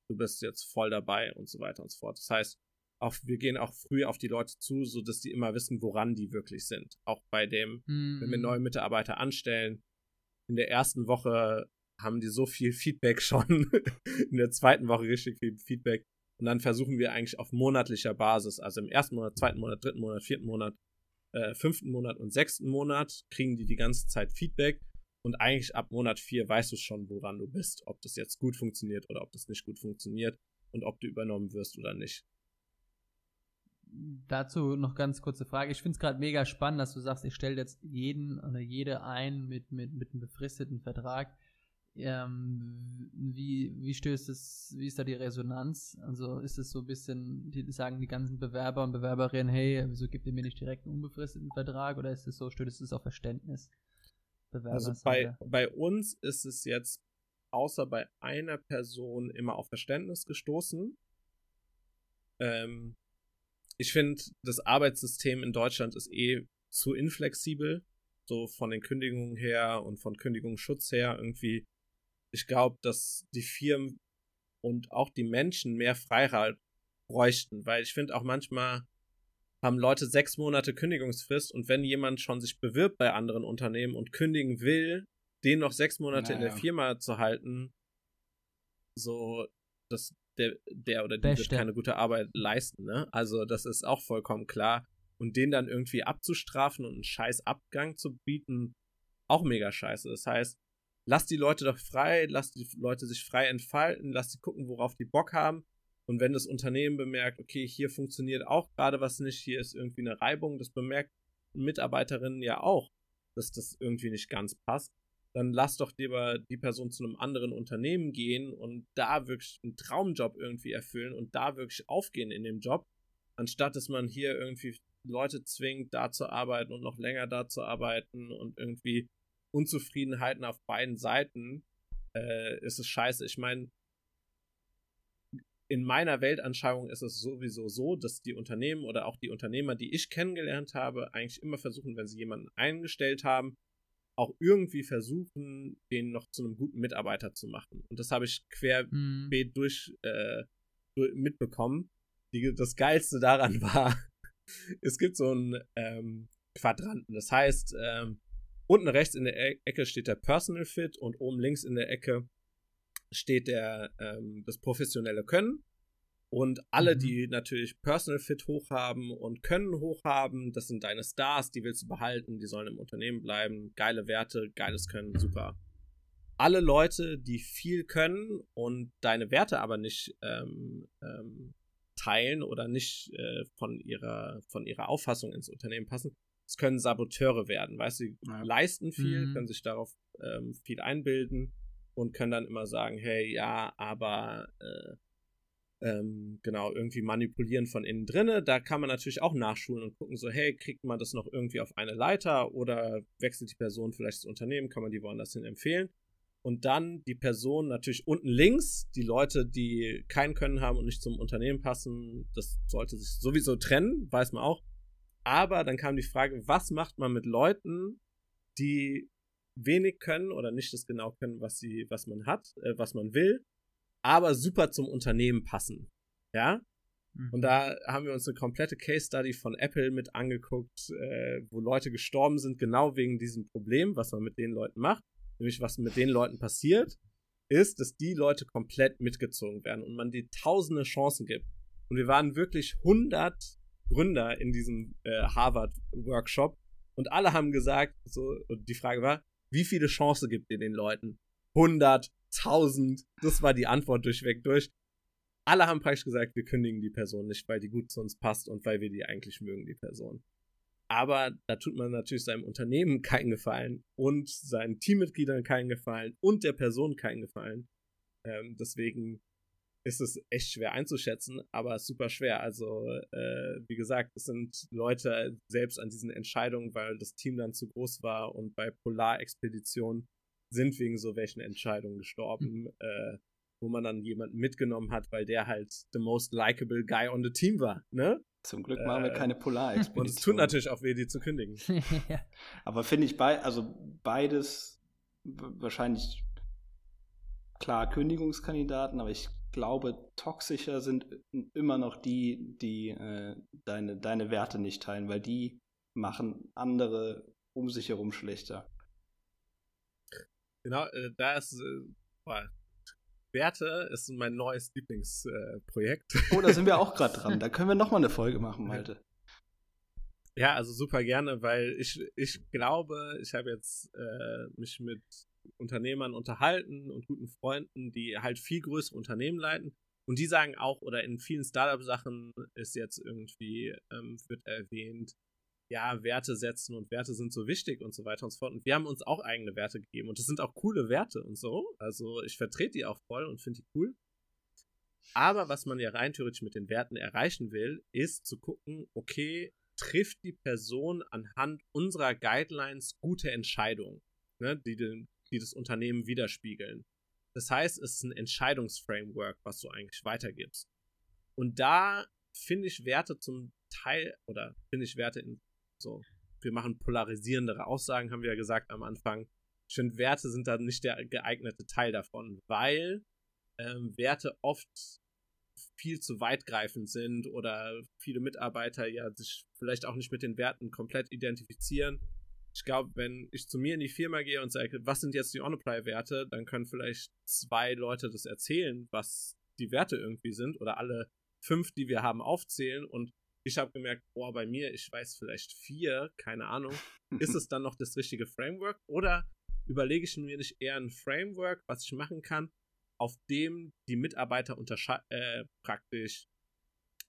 [SPEAKER 4] du bist jetzt voll dabei und so weiter und so fort. Das heißt, auch, wir gehen auch früh auf die Leute zu, so dass die immer wissen, woran die wirklich sind. Auch bei dem, mhm. wenn wir mhm. neue Mitarbeiter anstellen, in der ersten Woche haben die so viel Feedback schon, in der zweiten Woche richtig viel Feedback. Und dann versuchen wir eigentlich auf monatlicher Basis, also im ersten Monat, zweiten Monat, dritten Monat, vierten Monat, äh, fünften Monat und sechsten Monat kriegen die die ganze Zeit Feedback. Und eigentlich ab Monat vier weißt du schon, woran du bist, ob das jetzt gut funktioniert oder ob das nicht gut funktioniert und ob du übernommen wirst oder nicht
[SPEAKER 3] dazu noch ganz kurze Frage. Ich finde es gerade mega spannend, dass du sagst, ich stelle jetzt jeden oder jede ein mit, mit, mit einem befristeten Vertrag. Ähm, wie, wie stößt es, wie ist da die Resonanz? Also ist es so ein bisschen, die sagen die ganzen Bewerber und Bewerberinnen, hey, wieso gibt ihr mir nicht direkt einen unbefristeten Vertrag? Oder ist es so, stößt es auf Verständnis?
[SPEAKER 4] Bewerber also bei, bei uns ist es jetzt außer bei einer Person immer auf Verständnis gestoßen. Ähm, ich finde, das Arbeitssystem in Deutschland ist eh zu inflexibel. So von den Kündigungen her und von Kündigungsschutz her irgendwie. Ich glaube, dass die Firmen und auch die Menschen mehr Freiheit bräuchten, weil ich finde auch manchmal haben Leute sechs Monate Kündigungsfrist und wenn jemand schon sich bewirbt bei anderen Unternehmen und kündigen will, den noch sechs Monate naja. in der Firma zu halten, so, das, der, der oder die Beste. wird keine gute Arbeit leisten, ne? Also das ist auch vollkommen klar. Und den dann irgendwie abzustrafen und einen scheiß Abgang zu bieten, auch mega scheiße. Das heißt, lass die Leute doch frei, lass die Leute sich frei entfalten, lass die gucken, worauf die Bock haben. Und wenn das Unternehmen bemerkt, okay, hier funktioniert auch gerade was nicht, hier ist irgendwie eine Reibung, das bemerkt Mitarbeiterinnen ja auch, dass das irgendwie nicht ganz passt, dann lass doch lieber die Person zu einem anderen Unternehmen gehen und da wirklich einen Traumjob irgendwie erfüllen und da wirklich aufgehen in dem Job, anstatt dass man hier irgendwie Leute zwingt, da zu arbeiten und noch länger da zu arbeiten und irgendwie Unzufriedenheiten auf beiden Seiten, äh, ist es scheiße. Ich meine, in meiner Weltanschauung ist es sowieso so, dass die Unternehmen oder auch die Unternehmer, die ich kennengelernt habe, eigentlich immer versuchen, wenn sie jemanden eingestellt haben, auch irgendwie versuchen, den noch zu einem guten Mitarbeiter zu machen. Und das habe ich querbeet mhm. durch, äh, durch mitbekommen. Die, das Geilste daran war, es gibt so einen ähm, Quadranten. Das heißt, ähm, unten rechts in der e Ecke steht der Personal Fit und oben links in der Ecke steht der ähm, das professionelle Können. Und alle, mhm. die natürlich Personal Fit hochhaben und Können hochhaben, das sind deine Stars, die willst du behalten, die sollen im Unternehmen bleiben. Geile Werte, geiles Können, super. Alle Leute, die viel können und deine Werte aber nicht ähm, ähm, teilen oder nicht äh, von, ihrer, von ihrer Auffassung ins Unternehmen passen, das können Saboteure werden. Weißt du, ja. leisten viel, mhm. können sich darauf ähm, viel einbilden und können dann immer sagen, hey, ja, aber äh, ähm, genau, irgendwie manipulieren von innen drinne. Da kann man natürlich auch nachschulen und gucken, so, hey, kriegt man das noch irgendwie auf eine Leiter oder wechselt die Person vielleicht das Unternehmen, kann man die woanders hin empfehlen. Und dann die Person natürlich unten links, die Leute, die kein Können haben und nicht zum Unternehmen passen, das sollte sich sowieso trennen, weiß man auch. Aber dann kam die Frage, was macht man mit Leuten, die wenig können oder nicht das genau können, was sie, was man hat, äh, was man will, aber super zum Unternehmen passen. Ja? Und mhm. da haben wir uns eine komplette Case Study von Apple mit angeguckt, äh, wo Leute gestorben sind, genau wegen diesem Problem, was man mit den Leuten macht. Nämlich, was mit den Leuten passiert, ist, dass die Leute komplett mitgezogen werden und man die tausende Chancen gibt. Und wir waren wirklich 100 Gründer in diesem äh, Harvard-Workshop und alle haben gesagt, so, und die Frage war, wie viele Chancen gibt ihr den Leuten? 100, 1000, das war die Antwort durchweg durch alle haben praktisch gesagt, wir kündigen die Person nicht, weil die gut zu uns passt und weil wir die eigentlich mögen, die Person. Aber da tut man natürlich seinem Unternehmen keinen Gefallen und seinen Teammitgliedern keinen Gefallen und der Person keinen Gefallen. Ähm, deswegen ist es echt schwer einzuschätzen, aber super schwer. Also, äh, wie gesagt, es sind Leute selbst an diesen Entscheidungen, weil das Team dann zu groß war und bei Polarexpeditionen sind wegen so welchen Entscheidungen gestorben. Mhm. Äh, wo man dann jemanden mitgenommen hat, weil der halt the most likable guy on the team war, ne?
[SPEAKER 2] Zum Glück machen wir keine Polarexpedition.
[SPEAKER 4] Und es tut natürlich auch weh, die zu kündigen.
[SPEAKER 2] Aber finde ich bei, also beides wahrscheinlich klar Kündigungskandidaten, aber ich glaube, toxischer sind immer noch die, die äh, deine, deine Werte nicht teilen, weil die machen andere um sich herum schlechter.
[SPEAKER 4] Genau, äh, da ist, äh, Werte ist mein neues Lieblingsprojekt.
[SPEAKER 2] Äh, oh, da sind wir auch gerade dran. Da können wir nochmal eine Folge machen, Malte.
[SPEAKER 4] Ja, also super gerne, weil ich, ich glaube, ich habe jetzt äh, mich mit Unternehmern unterhalten und guten Freunden, die halt viel größere Unternehmen leiten. Und die sagen auch, oder in vielen Startup-Sachen ist jetzt irgendwie, ähm, wird erwähnt, ja, Werte setzen und Werte sind so wichtig und so weiter und so fort. Und wir haben uns auch eigene Werte gegeben und das sind auch coole Werte und so. Also ich vertrete die auch voll und finde die cool. Aber was man ja rein theoretisch mit den Werten erreichen will, ist zu gucken, okay, trifft die Person anhand unserer Guidelines gute Entscheidungen, ne, die, den, die das Unternehmen widerspiegeln. Das heißt, es ist ein Entscheidungsframework, was du eigentlich weitergibst. Und da finde ich Werte zum Teil, oder finde ich Werte in so, wir machen polarisierendere Aussagen, haben wir ja gesagt am Anfang. Ich finde, Werte sind da nicht der geeignete Teil davon, weil ähm, Werte oft viel zu weitgreifend sind oder viele Mitarbeiter ja sich vielleicht auch nicht mit den Werten komplett identifizieren. Ich glaube, wenn ich zu mir in die Firma gehe und sage, was sind jetzt die On-Apply-Werte, dann können vielleicht zwei Leute das erzählen, was die Werte irgendwie sind oder alle fünf, die wir haben, aufzählen und ich habe gemerkt, boah, bei mir, ich weiß vielleicht vier, keine Ahnung. Ist es dann noch das richtige Framework? Oder überlege ich mir nicht eher ein Framework, was ich machen kann, auf dem die Mitarbeiter äh, praktisch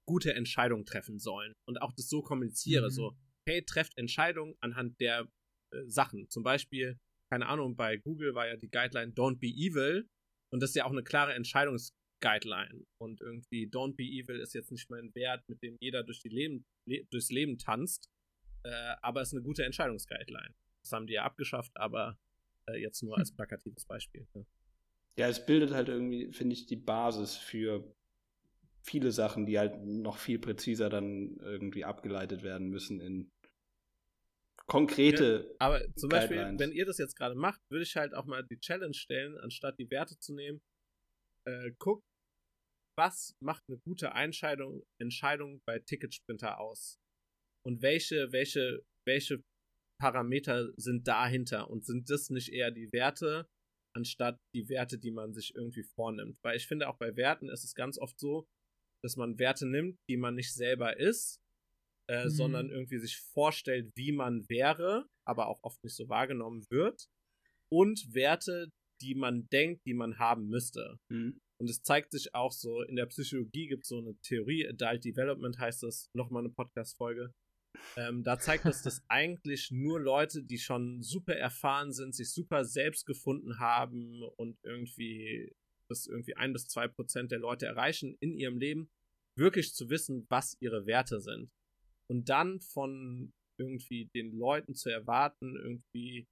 [SPEAKER 4] gute Entscheidungen treffen sollen und auch das so kommuniziere, mhm. so, hey, trefft Entscheidungen anhand der äh, Sachen. Zum Beispiel, keine Ahnung, bei Google war ja die Guideline Don't be evil und das ist ja auch eine klare Entscheidungs Guideline. Und irgendwie Don't Be Evil ist jetzt nicht mein Wert, mit dem jeder durch die Leben, le durchs Leben tanzt. Äh, aber es ist eine gute Entscheidungsguideline. Das haben die ja abgeschafft, aber äh, jetzt nur als hm. plakatives Beispiel. Ne?
[SPEAKER 2] Ja, es bildet halt irgendwie, finde ich, die Basis für viele Sachen, die halt noch viel präziser dann irgendwie abgeleitet werden müssen in konkrete.
[SPEAKER 4] Ja, aber zum Guidelines. Beispiel, wenn ihr das jetzt gerade macht, würde ich halt auch mal die Challenge stellen, anstatt die Werte zu nehmen, äh, guckt, was macht eine gute Entscheidung, Entscheidung bei Ticketsprinter aus? Und welche, welche, welche Parameter sind dahinter? Und sind das nicht eher die Werte, anstatt die Werte, die man sich irgendwie vornimmt? Weil ich finde, auch bei Werten ist es ganz oft so, dass man Werte nimmt, die man nicht selber ist, äh, mhm. sondern irgendwie sich vorstellt, wie man wäre, aber auch oft nicht so wahrgenommen wird. Und Werte, die man denkt, die man haben müsste. Mhm. Und es zeigt sich auch so, in der Psychologie gibt es so eine Theorie, Adult Development heißt das, nochmal eine Podcast-Folge. Ähm, da zeigt es, dass eigentlich nur Leute, die schon super erfahren sind, sich super selbst gefunden haben und irgendwie das irgendwie ein bis zwei Prozent der Leute erreichen in ihrem Leben, wirklich zu wissen, was ihre Werte sind. Und dann von irgendwie den Leuten zu erwarten, irgendwie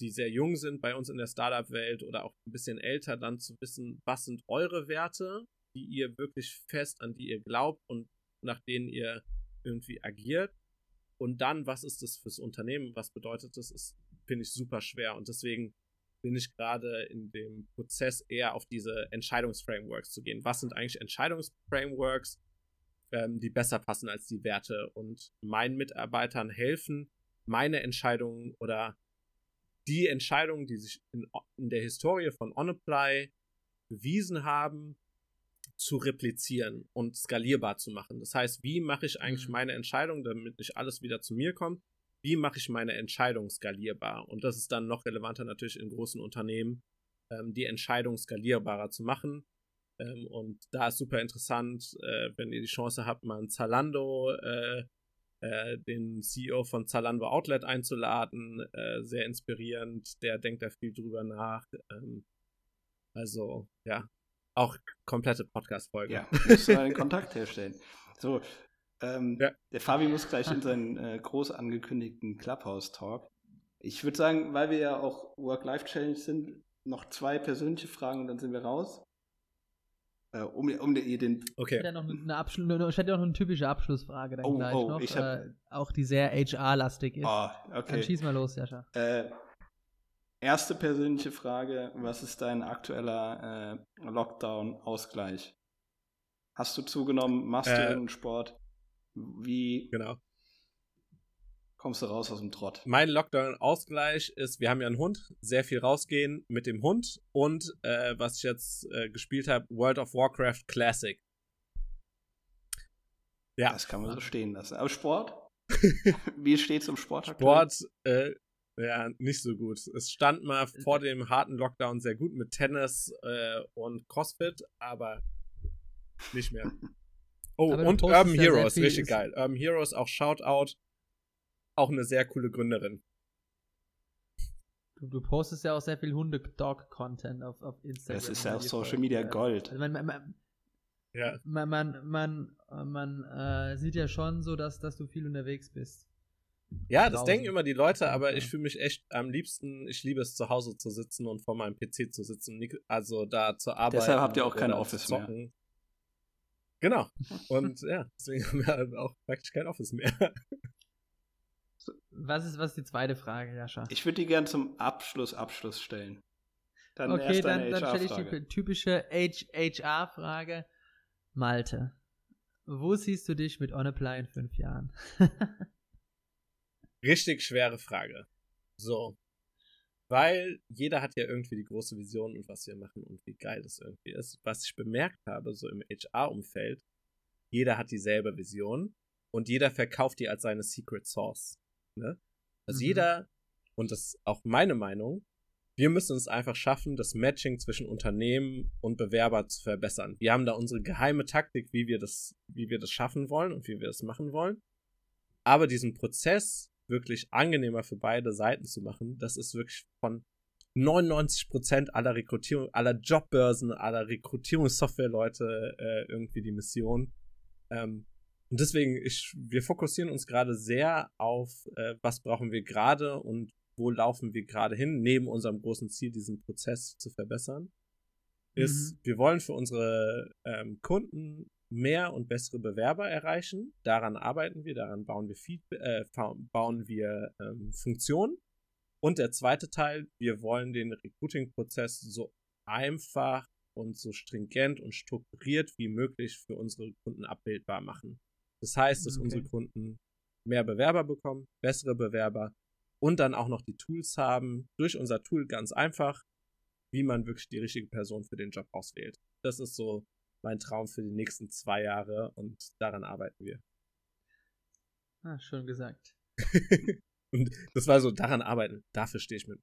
[SPEAKER 4] die sehr jung sind bei uns in der Startup-Welt oder auch ein bisschen älter, dann zu wissen, was sind eure Werte, die ihr wirklich fest, an die ihr glaubt und nach denen ihr irgendwie agiert. Und dann, was ist das fürs Unternehmen? Was bedeutet das? Es finde ich super schwer. Und deswegen bin ich gerade in dem Prozess eher auf diese Entscheidungsframeworks zu gehen. Was sind eigentlich Entscheidungsframeworks, ähm, die besser passen als die Werte und meinen Mitarbeitern helfen, meine Entscheidungen oder die Entscheidungen, die sich in, in der Historie von OnApply bewiesen haben, zu replizieren und skalierbar zu machen. Das heißt, wie mache ich eigentlich mhm. meine Entscheidung, damit nicht alles wieder zu mir kommt? Wie mache ich meine Entscheidung skalierbar? Und das ist dann noch relevanter natürlich in großen Unternehmen, ähm, die Entscheidung skalierbarer zu machen. Ähm, und da ist super interessant, äh, wenn ihr die Chance habt, mal ein Zalando, äh, äh, den CEO von Zalando Outlet einzuladen. Äh, sehr inspirierend, der denkt da viel drüber nach. Ähm, also, ja, auch komplette Podcast-Folge.
[SPEAKER 2] Ja, musst du einen Kontakt herstellen. So, ähm, ja. der Fabi muss gleich in seinen äh, groß angekündigten Clubhouse-Talk. Ich würde sagen, weil wir ja auch Work-Life-Challenge sind, noch zwei persönliche Fragen und dann sind wir raus. Äh, um, um den.
[SPEAKER 3] Okay. Ich hätte ja noch eine, Abschluss, ich hätte auch noch eine typische Abschlussfrage dann oh, gleich oh, noch, hab, äh, auch die sehr HR-lastig ist. Oh, okay. Dann schieß mal los, Jascha.
[SPEAKER 2] Äh, erste persönliche Frage: Was ist dein aktueller äh, Lockdown-Ausgleich? Hast du zugenommen? Machst du äh, irgendeinen Sport? Wie?
[SPEAKER 4] Genau
[SPEAKER 2] kommst du raus aus dem Trott.
[SPEAKER 4] Mein Lockdown-Ausgleich ist, wir haben ja einen Hund, sehr viel rausgehen mit dem Hund und äh, was ich jetzt äh, gespielt habe, World of Warcraft Classic.
[SPEAKER 2] Ja. Das kann man so stehen lassen. Aber Sport? Wie steht es um Sport?
[SPEAKER 4] Sport, äh, ja, nicht so gut. Es stand mal vor dem harten Lockdown sehr gut mit Tennis äh, und CrossFit, aber nicht mehr. Oh, aber und Urban Heroes, richtig geil. Urban Heroes, auch Shoutout auch eine sehr coole Gründerin.
[SPEAKER 3] Du, du postest ja auch sehr viel Hunde-Dog-Content auf, auf Instagram.
[SPEAKER 2] Das ist ja auch Social Media Gold.
[SPEAKER 3] Also man, man, man, ja. man, man, man, man äh, sieht ja schon so, dass, dass du viel unterwegs bist.
[SPEAKER 4] Ja, das denken immer die Leute, aber ich fühle mich echt am liebsten, ich liebe es zu Hause zu sitzen und vor meinem PC zu sitzen, also da zu arbeiten.
[SPEAKER 2] Deshalb habt ihr auch kein Office mehr.
[SPEAKER 4] Genau. Und ja, deswegen haben wir auch praktisch kein Office mehr.
[SPEAKER 3] Was ist, was ist die zweite Frage, Jascha?
[SPEAKER 2] Ich würde die gerne zum Abschluss Abschluss stellen.
[SPEAKER 3] Dann okay, dann, dann stelle ich die typische HR-Frage. Malte, wo siehst du dich mit OnApply in fünf Jahren?
[SPEAKER 4] Richtig schwere Frage. So. Weil jeder hat ja irgendwie die große Vision und was wir machen und wie geil das irgendwie ist. Was ich bemerkt habe, so im HR-Umfeld, jeder hat dieselbe Vision und jeder verkauft die als seine Secret Source. Ne? Also mhm. jeder, und das ist auch meine Meinung, wir müssen es einfach schaffen, das Matching zwischen Unternehmen und Bewerber zu verbessern. Wir haben da unsere geheime Taktik, wie wir das, wie wir das schaffen wollen und wie wir das machen wollen. Aber diesen Prozess wirklich angenehmer für beide Seiten zu machen, das ist wirklich von 99% aller Rekrutierung, aller Jobbörsen, aller Rekrutierungssoftware-Leute äh, irgendwie die Mission. Ähm, und deswegen, ich, wir fokussieren uns gerade sehr auf, äh, was brauchen wir gerade und wo laufen wir gerade hin, neben unserem großen Ziel, diesen Prozess zu verbessern. Ist, mhm. wir wollen für unsere ähm, Kunden mehr und bessere Bewerber erreichen. Daran arbeiten wir, daran bauen wir, Feedback, äh, bauen wir ähm, Funktionen. Und der zweite Teil, wir wollen den Recruiting-Prozess so einfach und so stringent und strukturiert wie möglich für unsere Kunden abbildbar machen. Das heißt, dass okay. unsere Kunden mehr Bewerber bekommen, bessere Bewerber und dann auch noch die Tools haben, durch unser Tool ganz einfach, wie man wirklich die richtige Person für den Job auswählt. Das ist so mein Traum für die nächsten zwei Jahre und daran arbeiten wir.
[SPEAKER 3] Ah, schön gesagt.
[SPEAKER 4] und das war so, daran arbeiten, dafür stehe ich mit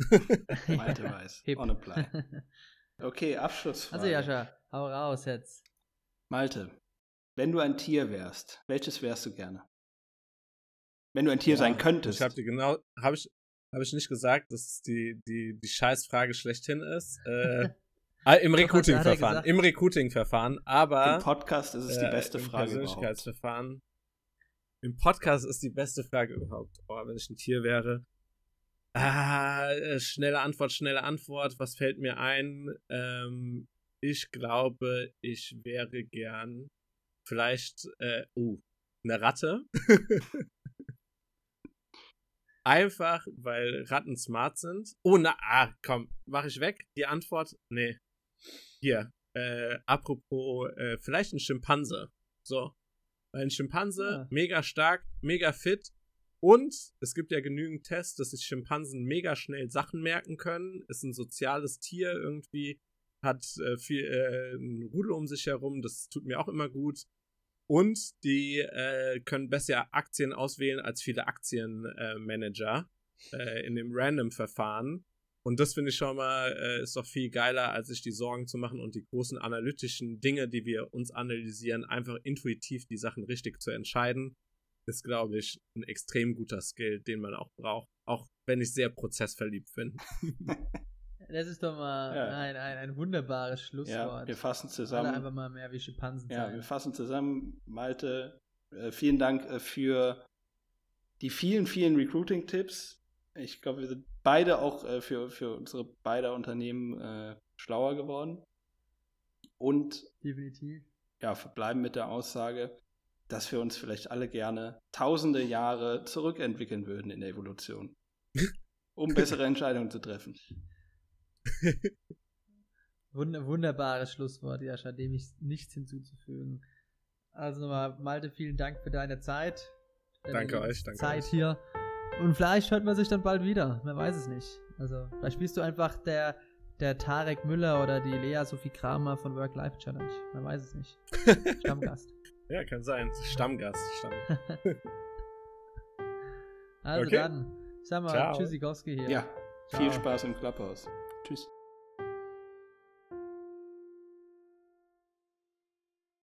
[SPEAKER 2] ein. Malte weiß. On apply. Okay, Abschluss.
[SPEAKER 3] Also Jascha, hau raus jetzt.
[SPEAKER 2] Malte, wenn du ein Tier wärst, welches wärst du gerne? Wenn du ein Tier ja, sein könntest.
[SPEAKER 4] Ich habe dir genau, habe ich, hab ich nicht gesagt, dass die, die, die Scheißfrage schlechthin ist. Äh, Im Recruiting-Verfahren. Im Recruiting-Verfahren, aber.
[SPEAKER 2] Im Podcast ist es die äh, beste äh, Frage. Im
[SPEAKER 4] Persönlichkeitsverfahren. Überhaupt. Im Podcast ist die beste Frage überhaupt. Oh, wenn ich ein Tier wäre. Ah, schnelle Antwort, schnelle Antwort. Was fällt mir ein? Ähm, ich glaube, ich wäre gern Vielleicht, äh, uh, eine Ratte. Einfach, weil Ratten smart sind. Oh, na, ah, komm, mach ich weg. Die Antwort, nee. Hier, äh, apropos, äh, vielleicht ein Schimpanse. So. Weil ein Schimpanse, ja. Ah. mega stark, mega fit. Und es gibt ja genügend Tests, dass sich Schimpansen mega schnell Sachen merken können. Ist ein soziales Tier irgendwie, hat äh, viel, äh, ein Rudel um sich herum, das tut mir auch immer gut. Und die äh, können besser Aktien auswählen als viele Aktienmanager äh, in dem Random-Verfahren. Und das finde ich schon mal, äh, ist doch viel geiler, als sich die Sorgen zu machen und die großen analytischen Dinge, die wir uns analysieren, einfach intuitiv die Sachen richtig zu entscheiden. Ist, glaube ich, ein extrem guter Skill, den man auch braucht. Auch wenn ich sehr prozessverliebt bin.
[SPEAKER 3] Das ist doch mal ja. ein, ein, ein, wunderbares Schlusswort. Ja,
[SPEAKER 2] wir fassen zusammen. Alle
[SPEAKER 3] einfach mal mehr wie Schimpansen
[SPEAKER 2] Ja, sein. wir fassen zusammen. Malte, äh, vielen Dank äh, für die vielen, vielen Recruiting-Tipps. Ich glaube, wir sind beide auch äh, für, für unsere beide Unternehmen äh, schlauer geworden. Und
[SPEAKER 3] definitiv.
[SPEAKER 2] Ja, verbleiben mit der Aussage, dass wir uns vielleicht alle gerne tausende Jahre zurückentwickeln würden in der Evolution. um bessere Entscheidungen zu treffen.
[SPEAKER 3] wunderbares Schlusswort, Jascha, dem ich nichts hinzuzufügen. Also nochmal, Malte, vielen Dank für deine Zeit.
[SPEAKER 4] Danke euch, danke
[SPEAKER 3] Zeit
[SPEAKER 4] euch.
[SPEAKER 3] hier. Und vielleicht hört man sich dann bald wieder. Man weiß es nicht. Also, vielleicht spielst du einfach der, der Tarek Müller oder die Lea Sophie Kramer von Work-Life-Challenge. Man weiß es nicht. Stammgast.
[SPEAKER 4] ja, kann sein. Stammgast. Stamm.
[SPEAKER 3] also okay. dann, sag mal, Ciao. Tschüssikowski hier.
[SPEAKER 2] Ja, Ciao. viel Spaß im Clubhouse. Tschüss.